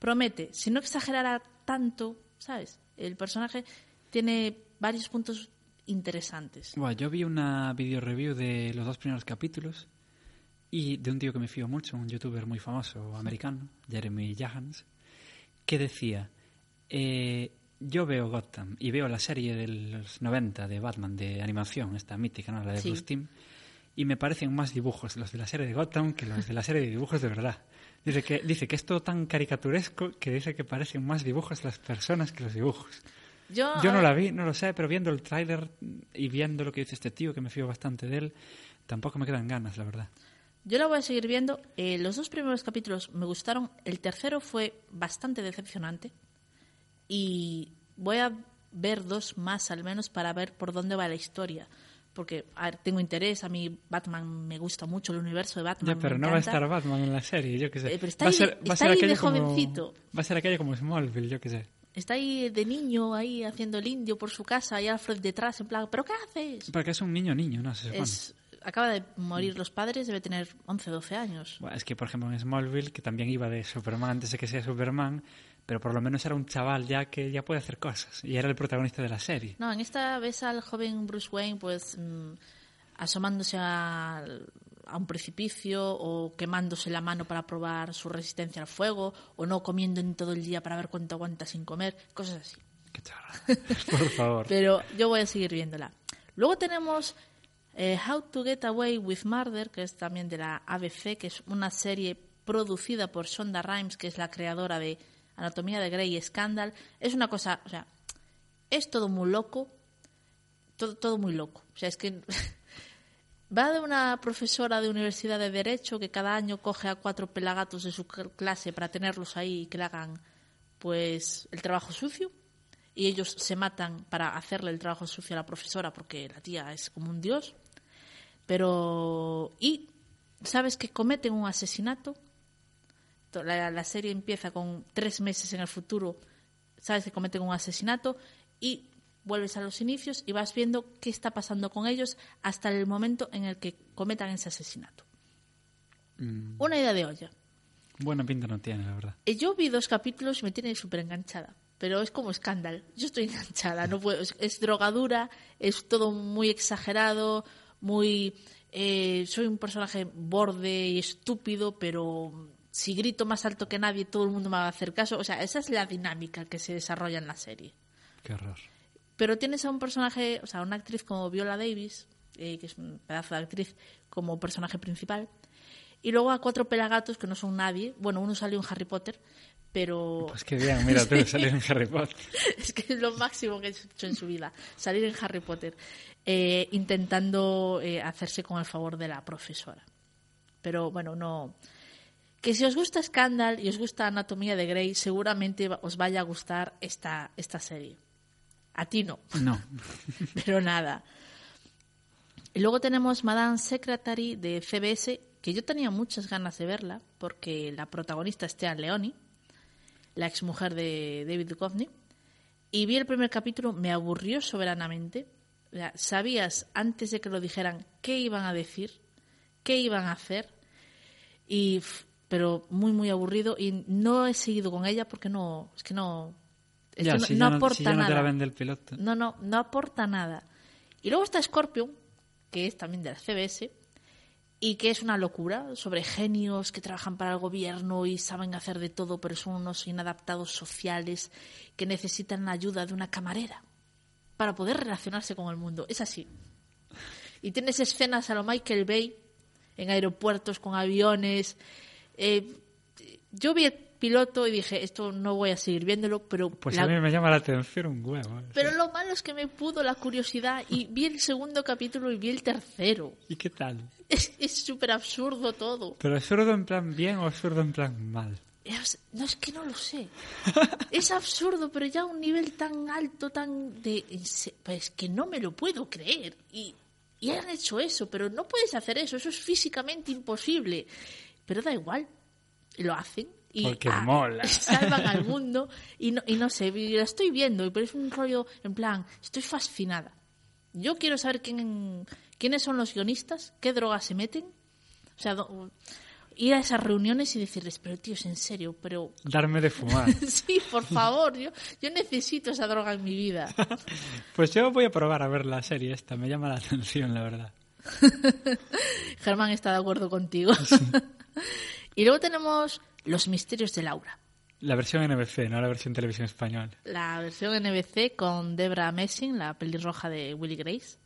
promete, si no exagerara tanto, ¿sabes? El personaje tiene varios puntos interesantes. Bueno, yo vi una video review de los dos primeros capítulos y de un tío que me fío mucho, un youtuber muy famoso americano, Jeremy Jahans, que decía, eh, yo veo Gotham y veo la serie de los 90 de Batman de animación, esta mítica, ¿no? la de Sí. Bruce Timm, y me parecen más dibujos los de la serie de Gotham que los de la serie de dibujos de verdad. Dice que, dice que es todo tan caricaturesco que dice que parecen más dibujos las personas que los dibujos. Yo, Yo no la vi, no lo sé, pero viendo el tráiler y viendo lo que dice este tío, que me fío bastante de él, tampoco me quedan ganas, la verdad. Yo la voy a seguir viendo. Eh, los dos primeros capítulos me gustaron. El tercero fue bastante decepcionante. Y voy a ver dos más al menos para ver por dónde va la historia. Porque a ver, tengo interés, a mí Batman me gusta mucho, el universo de Batman. Ya, pero me no va a estar Batman en la serie, yo qué sé. Eh, pero está va ahí- ser, va está ahí de como- jovencito. Va a ser aquello como Smallville, yo qué sé. Está ahí de niño, ahí haciendo el indio por su casa, y Alfred detrás, en plan, ¿pero qué haces? Porque es un niño niño, ¿no? Supone. Es, acaba de morir los padres, debe tener 11, 12 años. Bueno, es que, por ejemplo, en Smallville, que también iba de Superman antes de que sea Superman, pero por lo menos era un chaval ya que ya puede hacer cosas. Y era el protagonista de la serie. No, en esta ves al joven Bruce Wayne pues mm, asomándose a, a un precipicio o quemándose la mano para probar su resistencia al fuego o no comiendo en todo el día para ver cuánto aguanta sin comer, cosas así. (laughs) Por favor. Pero yo voy a seguir viéndola. Luego tenemos eh, How to Get Away with Murder, que es también de la ABC, que es una serie producida por Shonda Rhimes, que es la creadora de Anatomía de Grey Scandal. Es una cosa, o sea, es todo muy loco, todo, todo muy loco. O sea, es que (laughs) va de una profesora de universidad de Derecho que cada año coge a cuatro pelagatos de su cl- clase para tenerlos ahí y que le hagan pues el trabajo sucio y ellos se matan para hacerle el trabajo sucio a la profesora porque la tía es como un dios. Pero y sabes que cometen un asesinato To- La, la serie empieza con tres meses en el futuro, sabes que cometen un asesinato y vuelves a los inicios y vas viendo qué está pasando con ellos hasta el momento en el que cometan ese asesinato. Mm, Una idea de olla. buena pinta no tiene, la verdad. Eh, Yo vi dos capítulos y me tiene súper enganchada. Pero es como escándalo. Yo estoy (laughs) enganchada. No puedo, es, es drogadura, es todo muy exagerado, muy. eh, soy un personaje borde y estúpido, pero si grito más alto que nadie, todo el mundo me va a hacer caso. O sea, esa es la dinámica que se desarrolla en la serie. Qué horror. Pero tienes a un personaje, o sea, una actriz como Viola Davis, eh, que es un pedazo de actriz, como personaje principal. Y luego a cuatro pelagatos que no son nadie. Bueno, uno salió en Harry Potter, pero. Pues qué bien, mira tú, (laughs) salir en Harry Potter. es que es lo máximo que he hecho en su vida. Salir en Harry Potter. eh, intentando eh, hacerse con el favor de la profesora. Pero bueno, no. Que si os gusta Scandal y os gusta Anatomía de Grey, seguramente os vaya a gustar esta, esta serie. A ti no. No. (laughs) pero nada. Y luego tenemos Madame Secretary de CBS, que yo tenía muchas ganas de verla, porque la protagonista es Tea Leoni, la exmujer de David Duchovny, y vi el primer capítulo, me aburrió soberanamente. O sea, sabías antes de que lo dijeran qué iban a decir, qué iban a hacer, y pero muy muy aburrido y no he seguido con ella porque no es que no es Ya, que no, si no ya no- aporta si ya no te nada la vende el piloto. no no no aporta nada y luego está Scorpion que es también de la CBS y que es una locura sobre genios que trabajan para el gobierno y saben hacer de todo, pero son unos inadaptados sociales que necesitan la ayuda de una camarera para poder relacionarse con el mundo. Es así. Y tienes escenas a lo Michael Bay en aeropuertos con aviones. Eh, yo vi el piloto y dije, esto no voy a seguir viéndolo, pero Pues la- a mí me llama la atención un huevo. ¿eh? pero lo malo es que me pudo la curiosidad y vi el segundo capítulo y vi el tercero. ¿Y qué tal? Es súper absurdo todo. ¿Pero absurdo en plan bien o absurdo en plan mal? No es que no lo sé. (laughs) Es absurdo, pero ya a un nivel tan alto, tan de... Pues que no me lo puedo creer. Y, y han hecho eso, pero no puedes hacer eso. Eso es físicamente imposible. Pero da igual. Lo hacen. Y Porque ah, mola. (laughs) salvan al (laughs) mundo. Y no, y no sé, y lo estoy viendo. Pero es un rollo, en plan, estoy fascinada. Yo quiero saber quién, quiénes son los guionistas, qué drogas se meten. O sea, do- ir a esas reuniones y decirles, pero tíos, en serio, pero... (laughs) Darme de fumar. sí, por favor, yo, yo necesito esa droga en mi vida. Pues yo voy a probar a ver la serie esta, me llama la atención, la verdad. Germán está de acuerdo contigo. (laughs) y luego tenemos Los misterios de Laura. La versión NBC, no la versión televisión española. La versión NBC con Debra Messing, la pelirroja de Willy Grace,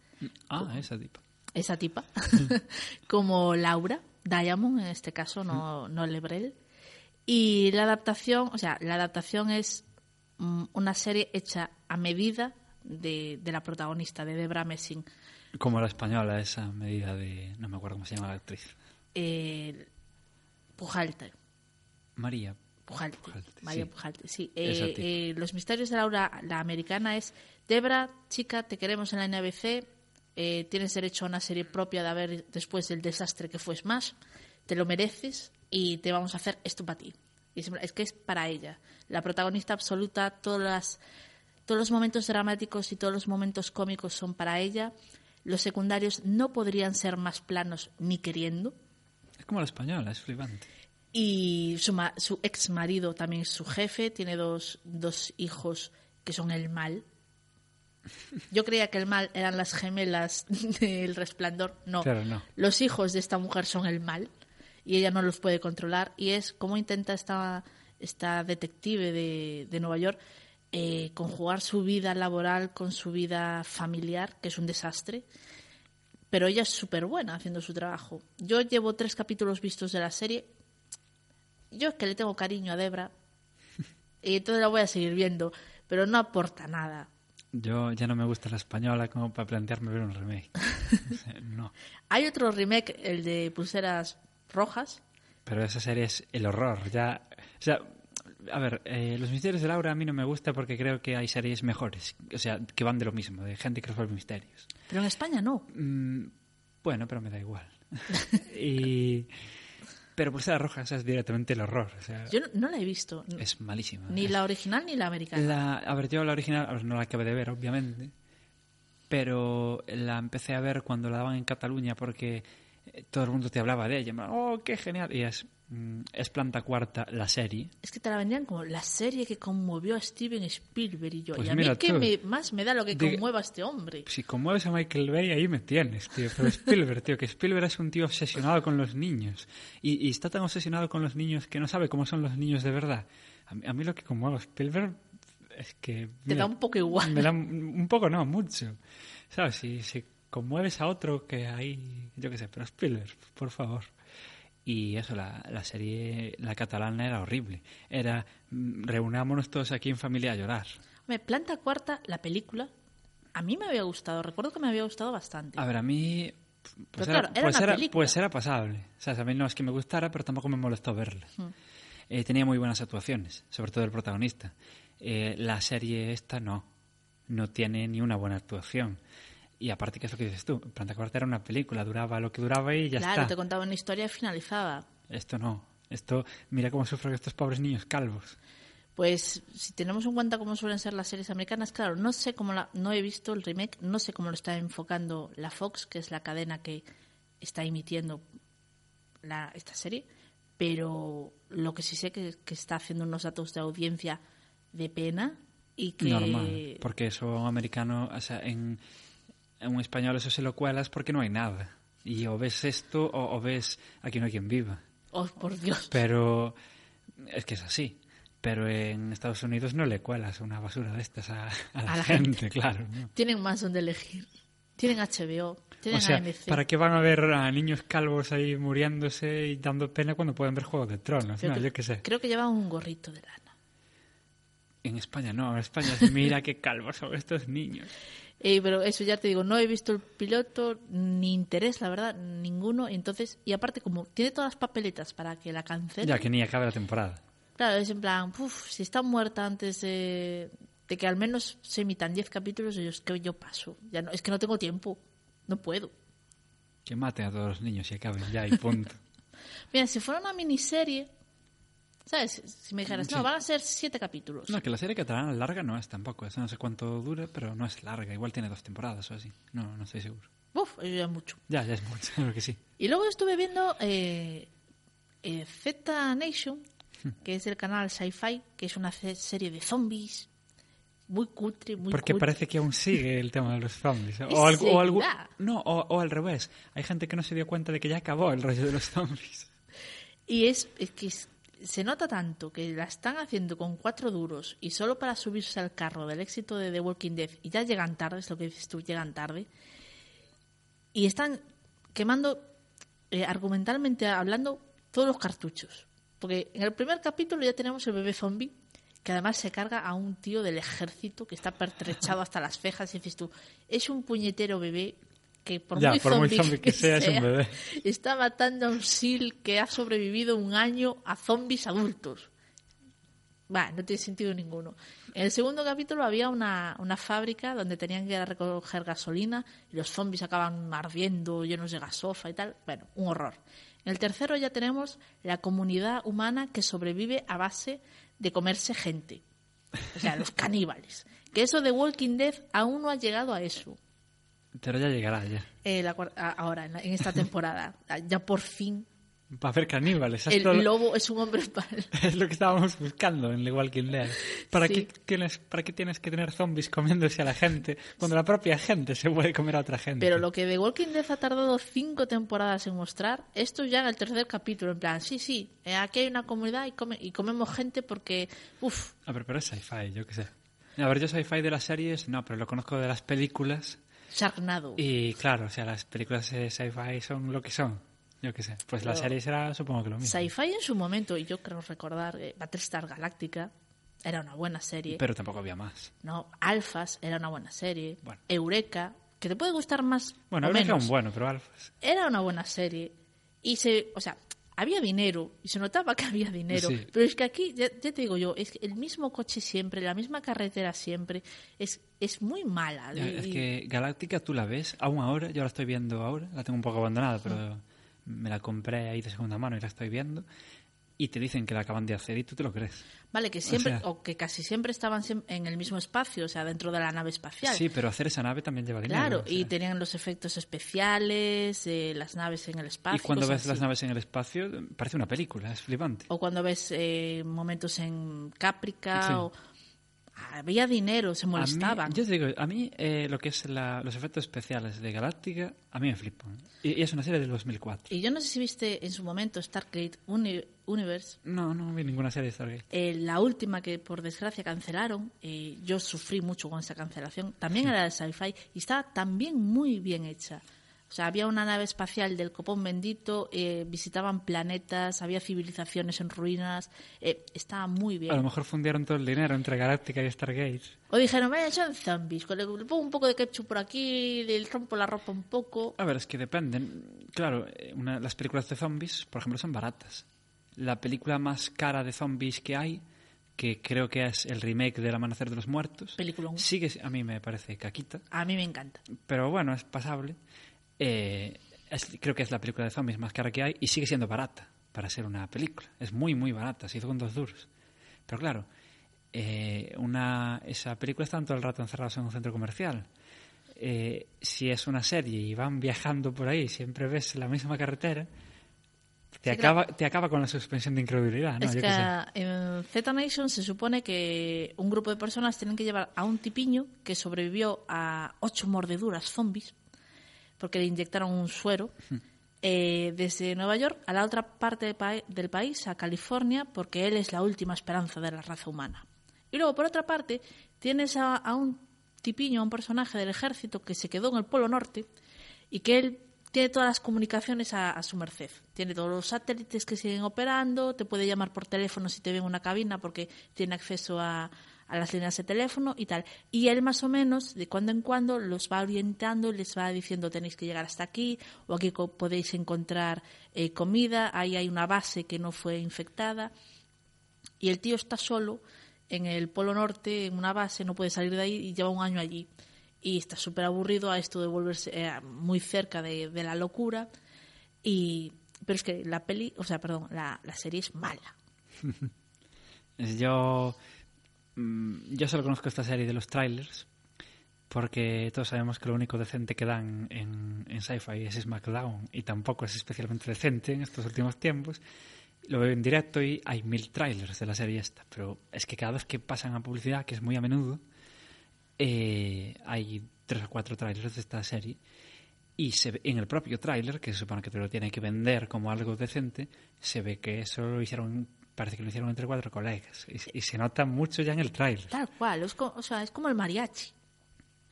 Ah, esa tipo. esa tipa, (laughs) como Laura, Diamond en este caso, no, no Lebrel. Y la adaptación, o sea, la adaptación es mm, una serie hecha a medida de, de la protagonista, de Debra Messing. Como la española, esa medida de... No me acuerdo cómo se llama la actriz. Eh, Pujalte. María. Pujalte. Pujalte, María sí. Pujalte, sí. Eh, eh, Los misterios de Laura, la americana es Debra, chica, te queremos en la NBC, eh, tienes derecho a una serie propia de haber después del desastre que fue Smash, te lo mereces y te vamos a hacer esto para ti. Y es que es para ella. La protagonista absoluta, todas las, todos los momentos dramáticos y todos los momentos cómicos son para ella. Los secundarios no podrían ser más planos ni queriendo. Es como la española, es flipante. Y su, ma- su ex marido también es su jefe, tiene dos, dos hijos que son el mal. Yo creía que el mal eran las gemelas (laughs) del resplandor. No, Claro, no. los hijos de esta mujer son el mal y ella no los puede controlar. Y es cómo intenta esta, esta detective de, de Nueva York eh, conjugar su vida laboral con su vida familiar, que es un desastre. Pero ella es súper buena haciendo su trabajo. Yo llevo tres capítulos vistos de la serie. Yo es que le tengo cariño a Debra. Y entonces la voy a seguir viendo. Pero no aporta nada. Yo ya no me gusta la española como para plantearme ver un remake. (laughs) No. Hay otro remake, el de Pulseras Rojas. Pero esa serie es el horror. Ya, o sea, a ver, eh, Los Misterios de Laura a mí no me gusta porque creo que hay series mejores. O sea, que van de lo mismo, de gente que resuelve misterios. Pero en España no. Mm, bueno, pero me da igual. (laughs) y, Pero Pulsera Roja esa es directamente el horror. O sea, Yo no, no la he visto. es malísima. Ni la original ni la americana. La, a ver, yo la original, a ver, no la acabé de ver, obviamente, pero la empecé a ver cuando la daban en Cataluña porque eh, todo el mundo te hablaba de ella. Oh, qué genial. Y es, es planta cuarta la serie. Es que te la vendían como la serie que conmovió a Steven Spielberg y yo. Pues y a mí que me, más me da lo que Diga- conmueva a este hombre. Si conmueves a Michael Bay, ahí me tienes, tío. Pero Spielberg, tío, que Spielberg es un tío obsesionado con los niños. Y, y está tan obsesionado con los niños que no sabe cómo son los niños de verdad. A mí, a mí lo que conmueve a Spielberg es que... Te da un poco igual. Me da un un poco, no, mucho. ¿Sabes? Si, si conmueves a otro que ahí, yo qué sé, pero Spielberg, por favor. Y eso, la, la serie, la catalana era horrible. Era, mm, reunámonos todos aquí en familia a llorar. Hombre, Planta Cuarta, la película, a mí me había gustado. Recuerdo que me había gustado bastante. A ver, a mí. Pues, era, claro, era pues, era, pues era pasable. O sea, a mí no es que me gustara, pero tampoco me molestó verla. Mm. Eh, tenía muy buenas actuaciones, sobre todo el protagonista. Eh, la serie esta no. No tiene ni una buena actuación. Y aparte, ¿qué es lo que dices tú? Planta Cuarta era una película, duraba lo que duraba y ya claro, está. te contaba una historia y finalizaba. Esto no. Esto, mira cómo sufren estos pobres niños calvos. Pues si tenemos en cuenta cómo suelen ser las series americanas, claro, no sé cómo la, no he visto el remake, no sé cómo lo está enfocando la Fox, que es la cadena que está emitiendo la, esta serie, pero lo que sí sé que, que está haciendo unos datos de audiencia de pena y que Normal. Porque eso americano, o sea, en, en un español eso se lo cuelas porque no hay nada. Y o ves esto o, o ves Aquí no hay quien viva. oh por Dios, Pero es que es así. Pero en Estados Unidos no le cuelas una basura de estas a, a la, A la gente, gente. (laughs) claro. ¿no? tienen más donde elegir. Tienen HBO, tienen O sea, AMC. ¿para qué van a ver a niños calvos ahí muriéndose y dando pena cuando pueden ver Juego de Tronos? Creo No, que- yo qué sé. Creo que llevan un gorrito de lana. En España no, en España es mira qué calvos son estos niños. Eh, pero eso ya te digo, no he visto el piloto, ni interés, la verdad, ninguno. Entonces, y aparte, como tiene todas las papeletas para que la cancelen, Ya que ni acabe la temporada. claro, es en plan, "Uf, si está muerta antes de, de que al menos se emitan 10 capítulos, yo, es que yo paso. Ya no, es que no tengo tiempo, no puedo. Que maten a todos los niños y acaben ya y punto. (laughs) Mira, si fuera una miniserie, ¿sabes? Si me dijeras, Sí. no, van a ser 7 capítulos. No, que la serie catalana larga no es tampoco. Eso no sé cuánto dura, pero no es larga. Igual tiene dos temporadas o así. No, no estoy seguro. Uf, eso ya es mucho. Ya, ya es mucho, (laughs) creo que sí. Y luego estuve viendo eh, eh, Z Nation, Hmm. que es del canal Sci-Fi, que es una serie de zombies muy cutre, muy Porque cutre. parece que aún sigue el tema de los zombies. (laughs) Es O, algo, o algo- seguirá. no, o, o al revés. Hay gente que no se dio cuenta de que ya acabó el rollo de los (laughs) zombies. Y es, es que es- se nota tanto que la están haciendo con cuatro duros y solo para subirse al carro del éxito de The Walking Dead y ya llegan tarde, es lo que dices tú, llegan tarde. Y están quemando, eh, argumentalmente hablando, todos los cartuchos. Porque en el primer capítulo ya tenemos el bebé zombie, que además se carga a un tío del ejército que está pertrechado (laughs) hasta las cejas y dices tú, es un puñetero bebé que por Ya, muy por muy zombie que sea, es un bebé. está matando a un SEAL que ha sobrevivido un año a zombies adultos. Va, no tiene sentido ninguno. En el segundo capítulo había una, una fábrica donde tenían que ir a recoger gasolina y los zombies acaban ardiendo, llenos de gasofa y tal. Bueno, un horror. En el tercero ya tenemos la comunidad humana que sobrevive a base de comerse gente. O sea, los caníbales. Que eso de Walking Dead aún no ha llegado a eso. Pero ya llegará, ya. Eh, la ahora, en, la- en esta temporada. (laughs) Ya por fin Va a haber caníbales. el lobo es un hombre para (laughs) es lo que estábamos buscando en The Walking Dead. ¿Para, Sí. qué tienes, ¿Para qué tienes que tener zombies comiéndose a la gente cuando la propia gente se puede comer a otra gente? Pero lo que The Walking Dead ha tardado cinco temporadas en mostrar, esto ya en el tercer capítulo, en plan, sí, sí, eh, aquí hay una comunidad y, come- y comemos gente porque, uff, A ver, pero es sci-fi, yo qué sé. A ver, yo sci-fi de las series, no, pero lo conozco de las películas. Sharknado. Y claro, o sea, las películas de sci-fi son lo que son. Yo qué sé. Pues la serie será, supongo que lo mismo. Sci-Fi en su momento, y yo creo recordar, eh, Battlestar Galáctica era una buena serie. Pero tampoco había más. No, Alphas era una buena serie. Bueno. Eureka, que te puede gustar más Bueno, o Eureka menos. un bueno, pero Alphas. Era una buena serie. Y se, o sea, había dinero y se notaba que había dinero. Sí. Pero es que aquí, ya, ya te digo yo, es que el mismo coche siempre, la misma carretera siempre, es, es muy mala. Ya, Y- es que Galáctica tú la ves, aún ahora, yo la estoy viendo ahora, la tengo un poco abandonada, pero Me la compré ahí de segunda mano y la estoy viendo. Y te dicen que la acaban de hacer y tú te lo crees. Vale, que siempre, sea- o que casi siempre estaban en el mismo espacio, o sea, dentro de la nave espacial. Sí, pero hacer esa nave también lleva dinero. Claro, o sea. y tenían los efectos especiales, eh, las naves en el espacio. Y cuando ves las así. naves en el espacio, parece una película, es flipante. O cuando ves eh, momentos en Caprica, Sí. o... Había dinero, se A mí- molestaban. yo te digo, a mí eh, lo que es la- los efectos especiales de Galáctica, a mí me flipan. Y, y es una serie del 2004. Y yo no sé si viste en su momento Stargate Uni- Universe, No, no vi ninguna serie de Stargate. eh, la última que por desgracia cancelaron. eh, yo sufrí mucho con esa cancelación. También era de sci-fi y estaba también muy bien hecha. O sea, había una nave espacial del copón bendito, eh, visitaban planetas, había civilizaciones en ruinas. eh, estaba muy bien. A lo mejor fundieron todo el dinero entre Galáctica y Stargate. O dijeron, vaya, son zombies. Le, pongo un poco de ketchup por aquí, le rompo la ropa un poco. A ver, es que dependen. Claro, eh, una- las películas de zombies, por ejemplo, son baratas. La película más cara de zombies que hay, que creo que es el remake del Amanecer de los Muertos, Peliculón. sigue, a mí me parece caquita, A mí me encanta. pero bueno, es pasable. Eh, es- creo que es la película de zombies más cara que hay y sigue siendo barata para ser una película. Es muy, muy barata, se hizo con dos duros. Pero claro, eh, una, esa película están todo el rato encerrados en un centro comercial. Eh, si es una serie y van viajando por ahí, siempre ves la misma carretera, te, Sí, acaba, te acaba con la suspensión de incredulidad. ¿no? es Yo que en Z Nation se supone que un grupo de personas tienen que llevar a un tipiño que sobrevivió a ocho mordeduras zombies porque le inyectaron un suero eh, desde Nueva York a la otra parte de pa- del país, a California, porque él es la última esperanza de la raza humana. Y luego, por otra parte, tienes a, a un tipiño, a un personaje del ejército que se quedó en el Polo Norte y que él tiene todas las comunicaciones a, a su merced. Tiene todos los satélites que siguen operando, te puede llamar por teléfono si te ve en una cabina porque tiene acceso a, a las líneas de teléfono y tal. Y él más o menos, de cuando en cuando, los va orientando y les va diciendo tenéis que llegar hasta aquí o aquí podéis encontrar eh, comida, ahí hay una base que no fue infectada. Y el tío está solo en el Polo Norte, en una base, no puede salir de ahí y lleva un año allí. Y está súper aburrido a esto de volverse eh, muy cerca de, de la locura. Y, pero es que la peli, o sea, perdón, la, la serie es mala. (laughs) Yo, yo solo conozco esta serie de los trailers porque todos sabemos que lo único decente que dan en, en Sci-Fi es SmackDown y tampoco es especialmente decente en estos últimos tiempos. Lo veo en directo y hay mil trailers de la serie esta, pero es que cada vez que pasan a publicidad, que es muy a menudo, eh, hay tres o cuatro trailers de esta serie y en el propio tráiler, que se supone que te lo tiene que vender como algo decente, se ve que eso lo hicieron, parece que lo hicieron entre cuatro colegas y, y se nota mucho ya en el tráiler. Tal cual, es o sea, es como el mariachi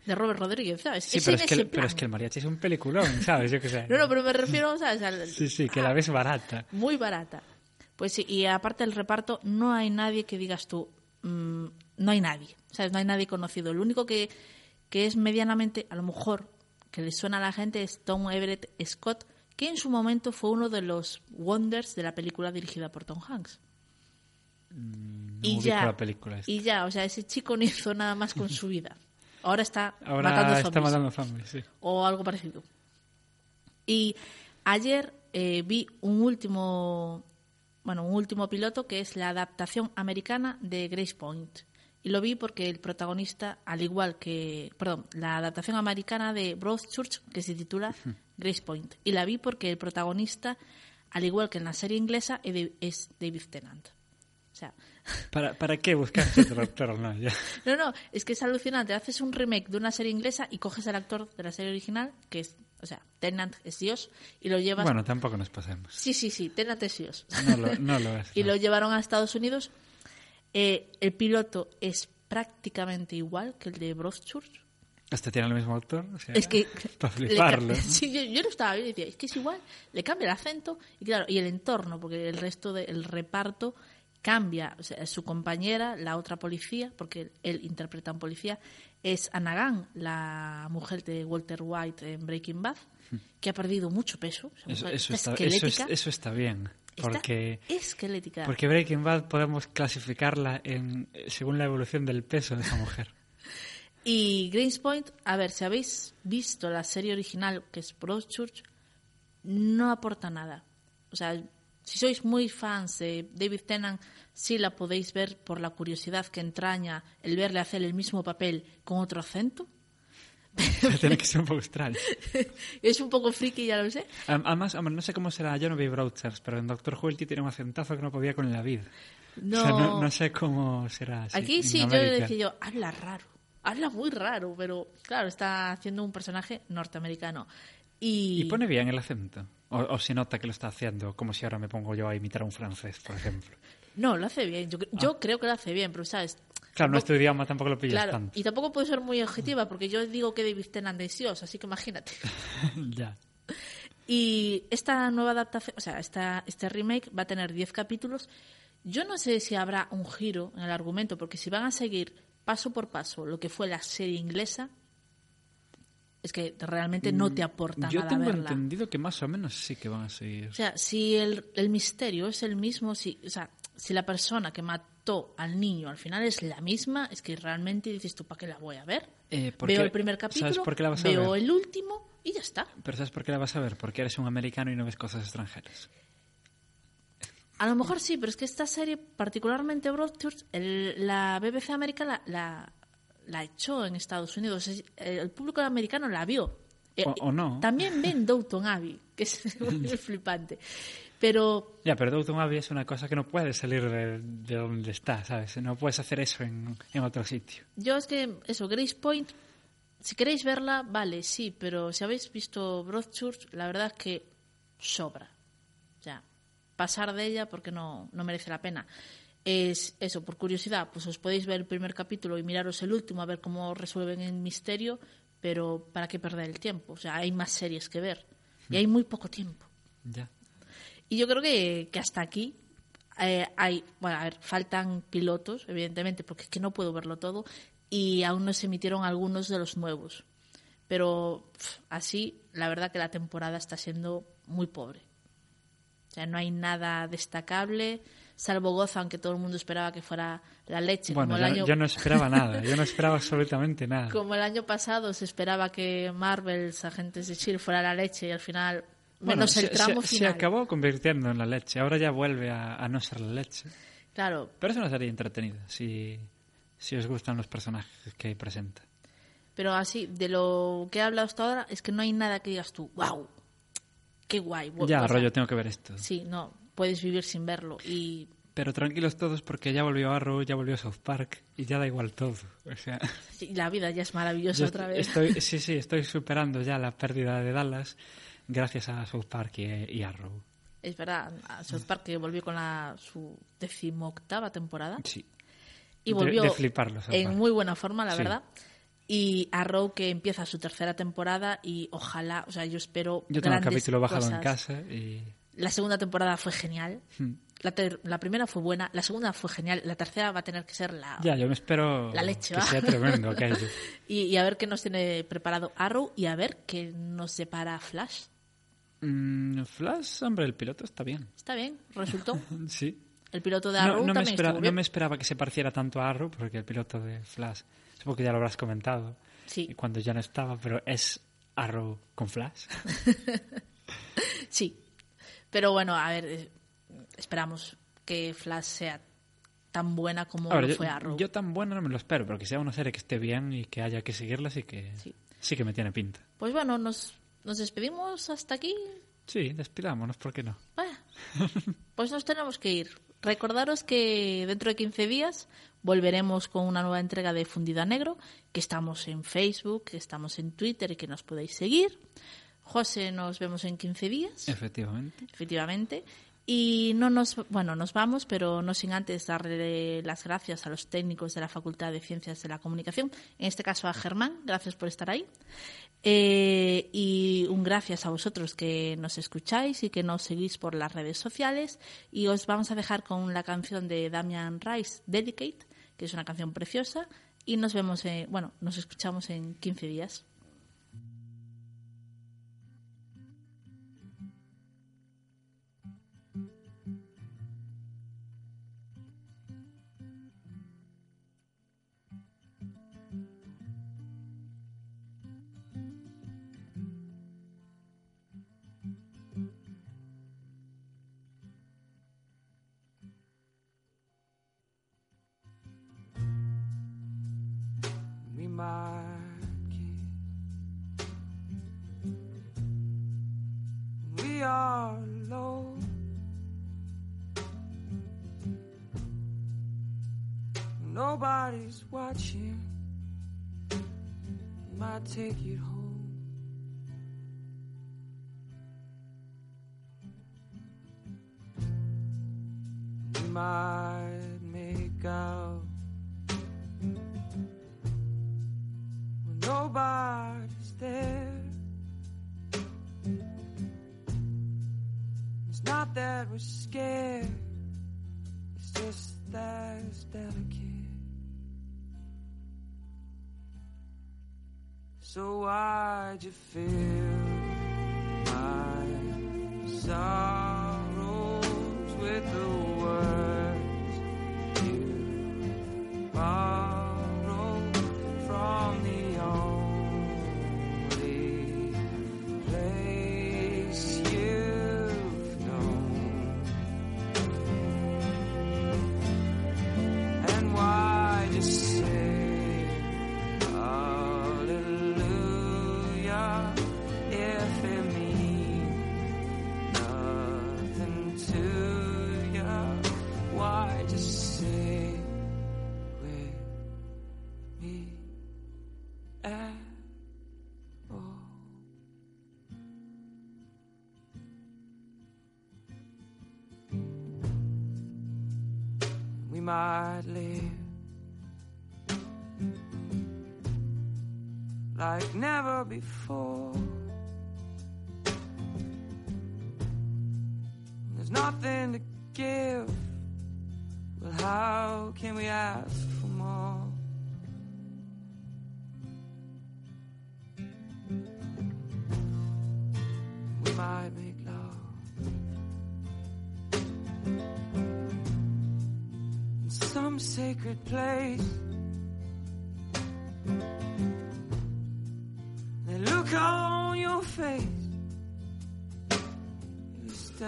de Robert Rodríguez, ¿sabes? Sí, Es pero es, que, el- pero es que el mariachi es un peliculón, ¿sabes? Yo qué sé. (laughs) No, no, pero me refiero, ¿sabes? Al- Sí, sí, que la ves barata. Muy barata. Pues sí, y aparte del reparto, no hay nadie que digas tú, mm, no hay nadie, ¿sabes? No hay nadie conocido. El único que, que es medianamente, a lo mejor, que le suena a la gente es Tom Everett Scott, que en su momento fue uno de los wonders de la película dirigida por Tom Hanks. No y ya, la película esta. y ya, o sea, ese chico no hizo nada más con su vida. Ahora está (laughs) Ahora matando está zombies matando zombies, sí. o algo parecido. Y ayer eh, vi un último, bueno, un último piloto que es la adaptación americana de Grace Point. Y lo vi porque el protagonista, al igual que, perdón, la adaptación americana de Broadchurch, que se titula Grace Point. Y la vi porque el protagonista, al igual que en la serie inglesa, es David Tennant. O sea, (laughs) ¿Para, ¿Para qué buscaste otro actor? No, ya. (laughs) no, no, es que es alucinante. Haces un remake de una serie inglesa y coges al actor de la serie original, que es, o sea, Tennant es Dios, y lo llevas. Bueno, tampoco nos pasemos. Sí, sí, sí, Tennant es Dios. No lo, no lo es. (laughs) y lo llevaron a Estados Unidos. Eh, el piloto es prácticamente igual que el de Broadchurch. ¿Este tiene el mismo actor? O sea, Es que. Para fliparlo. (laughs) Sí, yo, yo lo estaba viendo y decía, es que es igual, le cambia el acento y claro, y el entorno, porque el resto del reparto cambia. O sea, su compañera, la otra policía, porque él, interpreta a un policía, es Anagan, la mujer de Walter White en Breaking Bad, que ha perdido mucho peso. O sea, Eso, está, eso, esquelética. es- eso está bien. Porque, esquelética. porque Breaking Bad podemos clasificarla en, según la evolución del peso de esa mujer. Y Grace Point, a ver, si habéis visto la serie original, que es Broadchurch, no aporta nada. O sea, si sois muy fans de David Tennant, sí la podéis ver por la curiosidad que entraña el verle hacer el mismo papel con otro acento. Tiene que ser un poco extraño. (laughs) es un poco friki, ya lo sé. Am- Además, no sé cómo será, yo no vi Broadchurch, pero en Doctor Who el tío tiene un acentazo que no podía con la vida. No. O sea, no, no sé cómo será. así Aquí sí, yo le decía yo, habla raro, habla muy raro, pero claro, está haciendo un personaje norteamericano. Y, ¿Y pone bien el acento? O, o se nota que lo está haciendo, como si ahora me pongo yo a imitar a un francés, por ejemplo. No, lo hace bien, yo, yo creo que lo hace bien, pero sabes... Claro, tampoco- nuestro idioma tampoco lo pillas Claro, tanto. y tampoco puedo ser muy objetiva, porque yo digo que David Tennant es Dios, así que imagínate. (laughs) ya. Y esta nueva adaptación, o sea, esta, este remake va a tener 10 capítulos. Yo no sé si habrá un giro en el argumento, porque si van a seguir paso por paso lo que fue la serie inglesa, es que realmente no te aporta Mm, Yo nada tengo verla. entendido que más o menos sí que van a seguir. O sea, si el, el misterio es el mismo, si, o sea, si la persona que mató al niño al final es la misma, es que realmente dices tú, ¿para qué la voy a ver? Eh, ¿por qué- Veo el primer ¿Sabes capítulo, por qué la vas a veo ver? el último y ya está. Pero ¿sabes por qué la vas a ver? Porque eres un americano y no ves cosas extranjeras. A lo mejor sí, pero es que esta serie, particularmente Broadchurch, la BBC América la, la, la echó en Estados Unidos. Es- El público americano la vio. Eh, O- o no. También ven Downton Abbey, que es (laughs) muy flipante. Pero Ya, pero Downton Abbey es una cosa que no puede salir de, de donde está, ¿sabes? No puedes hacer eso en, en otro sitio. yo es que, eso, Grace Point, si queréis verla, vale, sí, pero si habéis visto Broadchurch, la verdad es que sobra. O sea, pasar de ella porque no, no merece la pena. Es eso, por curiosidad, pues os podéis ver el primer capítulo y miraros el último a ver cómo resuelven el misterio, pero ¿para qué perder el tiempo? O sea, hay más series que ver y hay muy poco tiempo. Ya. Y yo creo que, que hasta aquí eh, hay, bueno, a ver, faltan pilotos, evidentemente, porque es que no puedo verlo todo, y aún no se emitieron algunos de los nuevos. Pero así, la verdad que la temporada está siendo muy pobre. O sea, no hay nada destacable, salvo Goza, aunque todo el mundo esperaba que fuera la leche. Bueno, como, el yo, año, yo no (laughs) esperaba nada, yo no esperaba absolutamente nada. como el año pasado se esperaba que Marvel's Agentes de S.H.I.E.L.D. fuera la leche y al final, menos Bueno, el se- tramo se, se final. acabó convirtiendo en la leche, ahora ya vuelve a, a no ser la leche. Claro, Pero es una serie entretenida, si, si os gustan los personajes que presenta. Pero así, de lo que he hablado hasta ahora, es que no hay nada que digas tú, wow, qué guay. Ya, o sea, rollo, tengo que ver esto. Sí, no, puedes vivir sin verlo. Y Pero tranquilos todos porque ya volvió Arrow, ya volvió South Park y ya da igual todo. O sea, sí, la vida ya es maravillosa otra vez. Estoy, (laughs) sí, sí, estoy superando ya la pérdida de Dallas gracias a South Park y, y Arrow. Es verdad, a South Park que volvió con la, su decimoctava temporada. Sí. Y volvió de fliparlo, South en muy buena forma, la Sí. verdad. Y Arrow que empieza su tercera temporada y ojalá, o sea, yo espero Yo tengo el capítulo bajado en cosas. casa y... La segunda temporada fue genial. Hmm. La, ter- la primera fue buena, la segunda fue genial, la tercera va a tener que ser la, Ya, yo me espero La leche, que va. sea tremendo (laughs) aquello. y, y a ver qué nos tiene preparado Arrow y a ver qué nos separa Flash. Mm, Flash, hombre, el piloto está bien. Está bien, resultó. (laughs) Sí. El piloto de No, Arrow no me también espera- estuvo no me esperaba que se pareciera tanto a Arrow, porque el piloto de Flash, supongo que ya lo habrás comentado, Sí. cuando ya no estaba, pero es Arrow con Flash. (laughs) Sí. Pero bueno, a ver, eh, esperamos que Flash sea tan buena como Ahora, lo yo, fue Arrow. yo tan bueno no me lo espero, pero que sea una serie que esté bien y que haya que seguirla, sí que, sí. que me tiene pinta. Pues bueno, nos, nos despedimos hasta aquí. Sí, despidámonos, ¿por qué no? Ah, pues nos tenemos que ir. Recordaros que dentro de 15 días volveremos con una nueva entrega de Fundida Negro, que estamos en Facebook, que estamos en Twitter y que nos podéis seguir. José, nos vemos en 15 días. Efectivamente. efectivamente. Y no nos, bueno, nos vamos, pero no sin antes darle las gracias a los técnicos de la Facultad de Ciencias de la Comunicación, en este caso a Germán, gracias por estar ahí. Eh, y un gracias a vosotros que nos escucháis y que nos seguís por las redes sociales. Y os vamos a dejar con la canción de Damian Rice, Dedicate, que es una canción preciosa. Y nos vemos, en- bueno, nos escuchamos en 15 días. We are low. Nobody's watching. Might take it home. might make out. Nobody's there. It's not that we're scared, it's just that it's delicate. So why'd you fill my sorrows for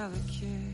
delicate.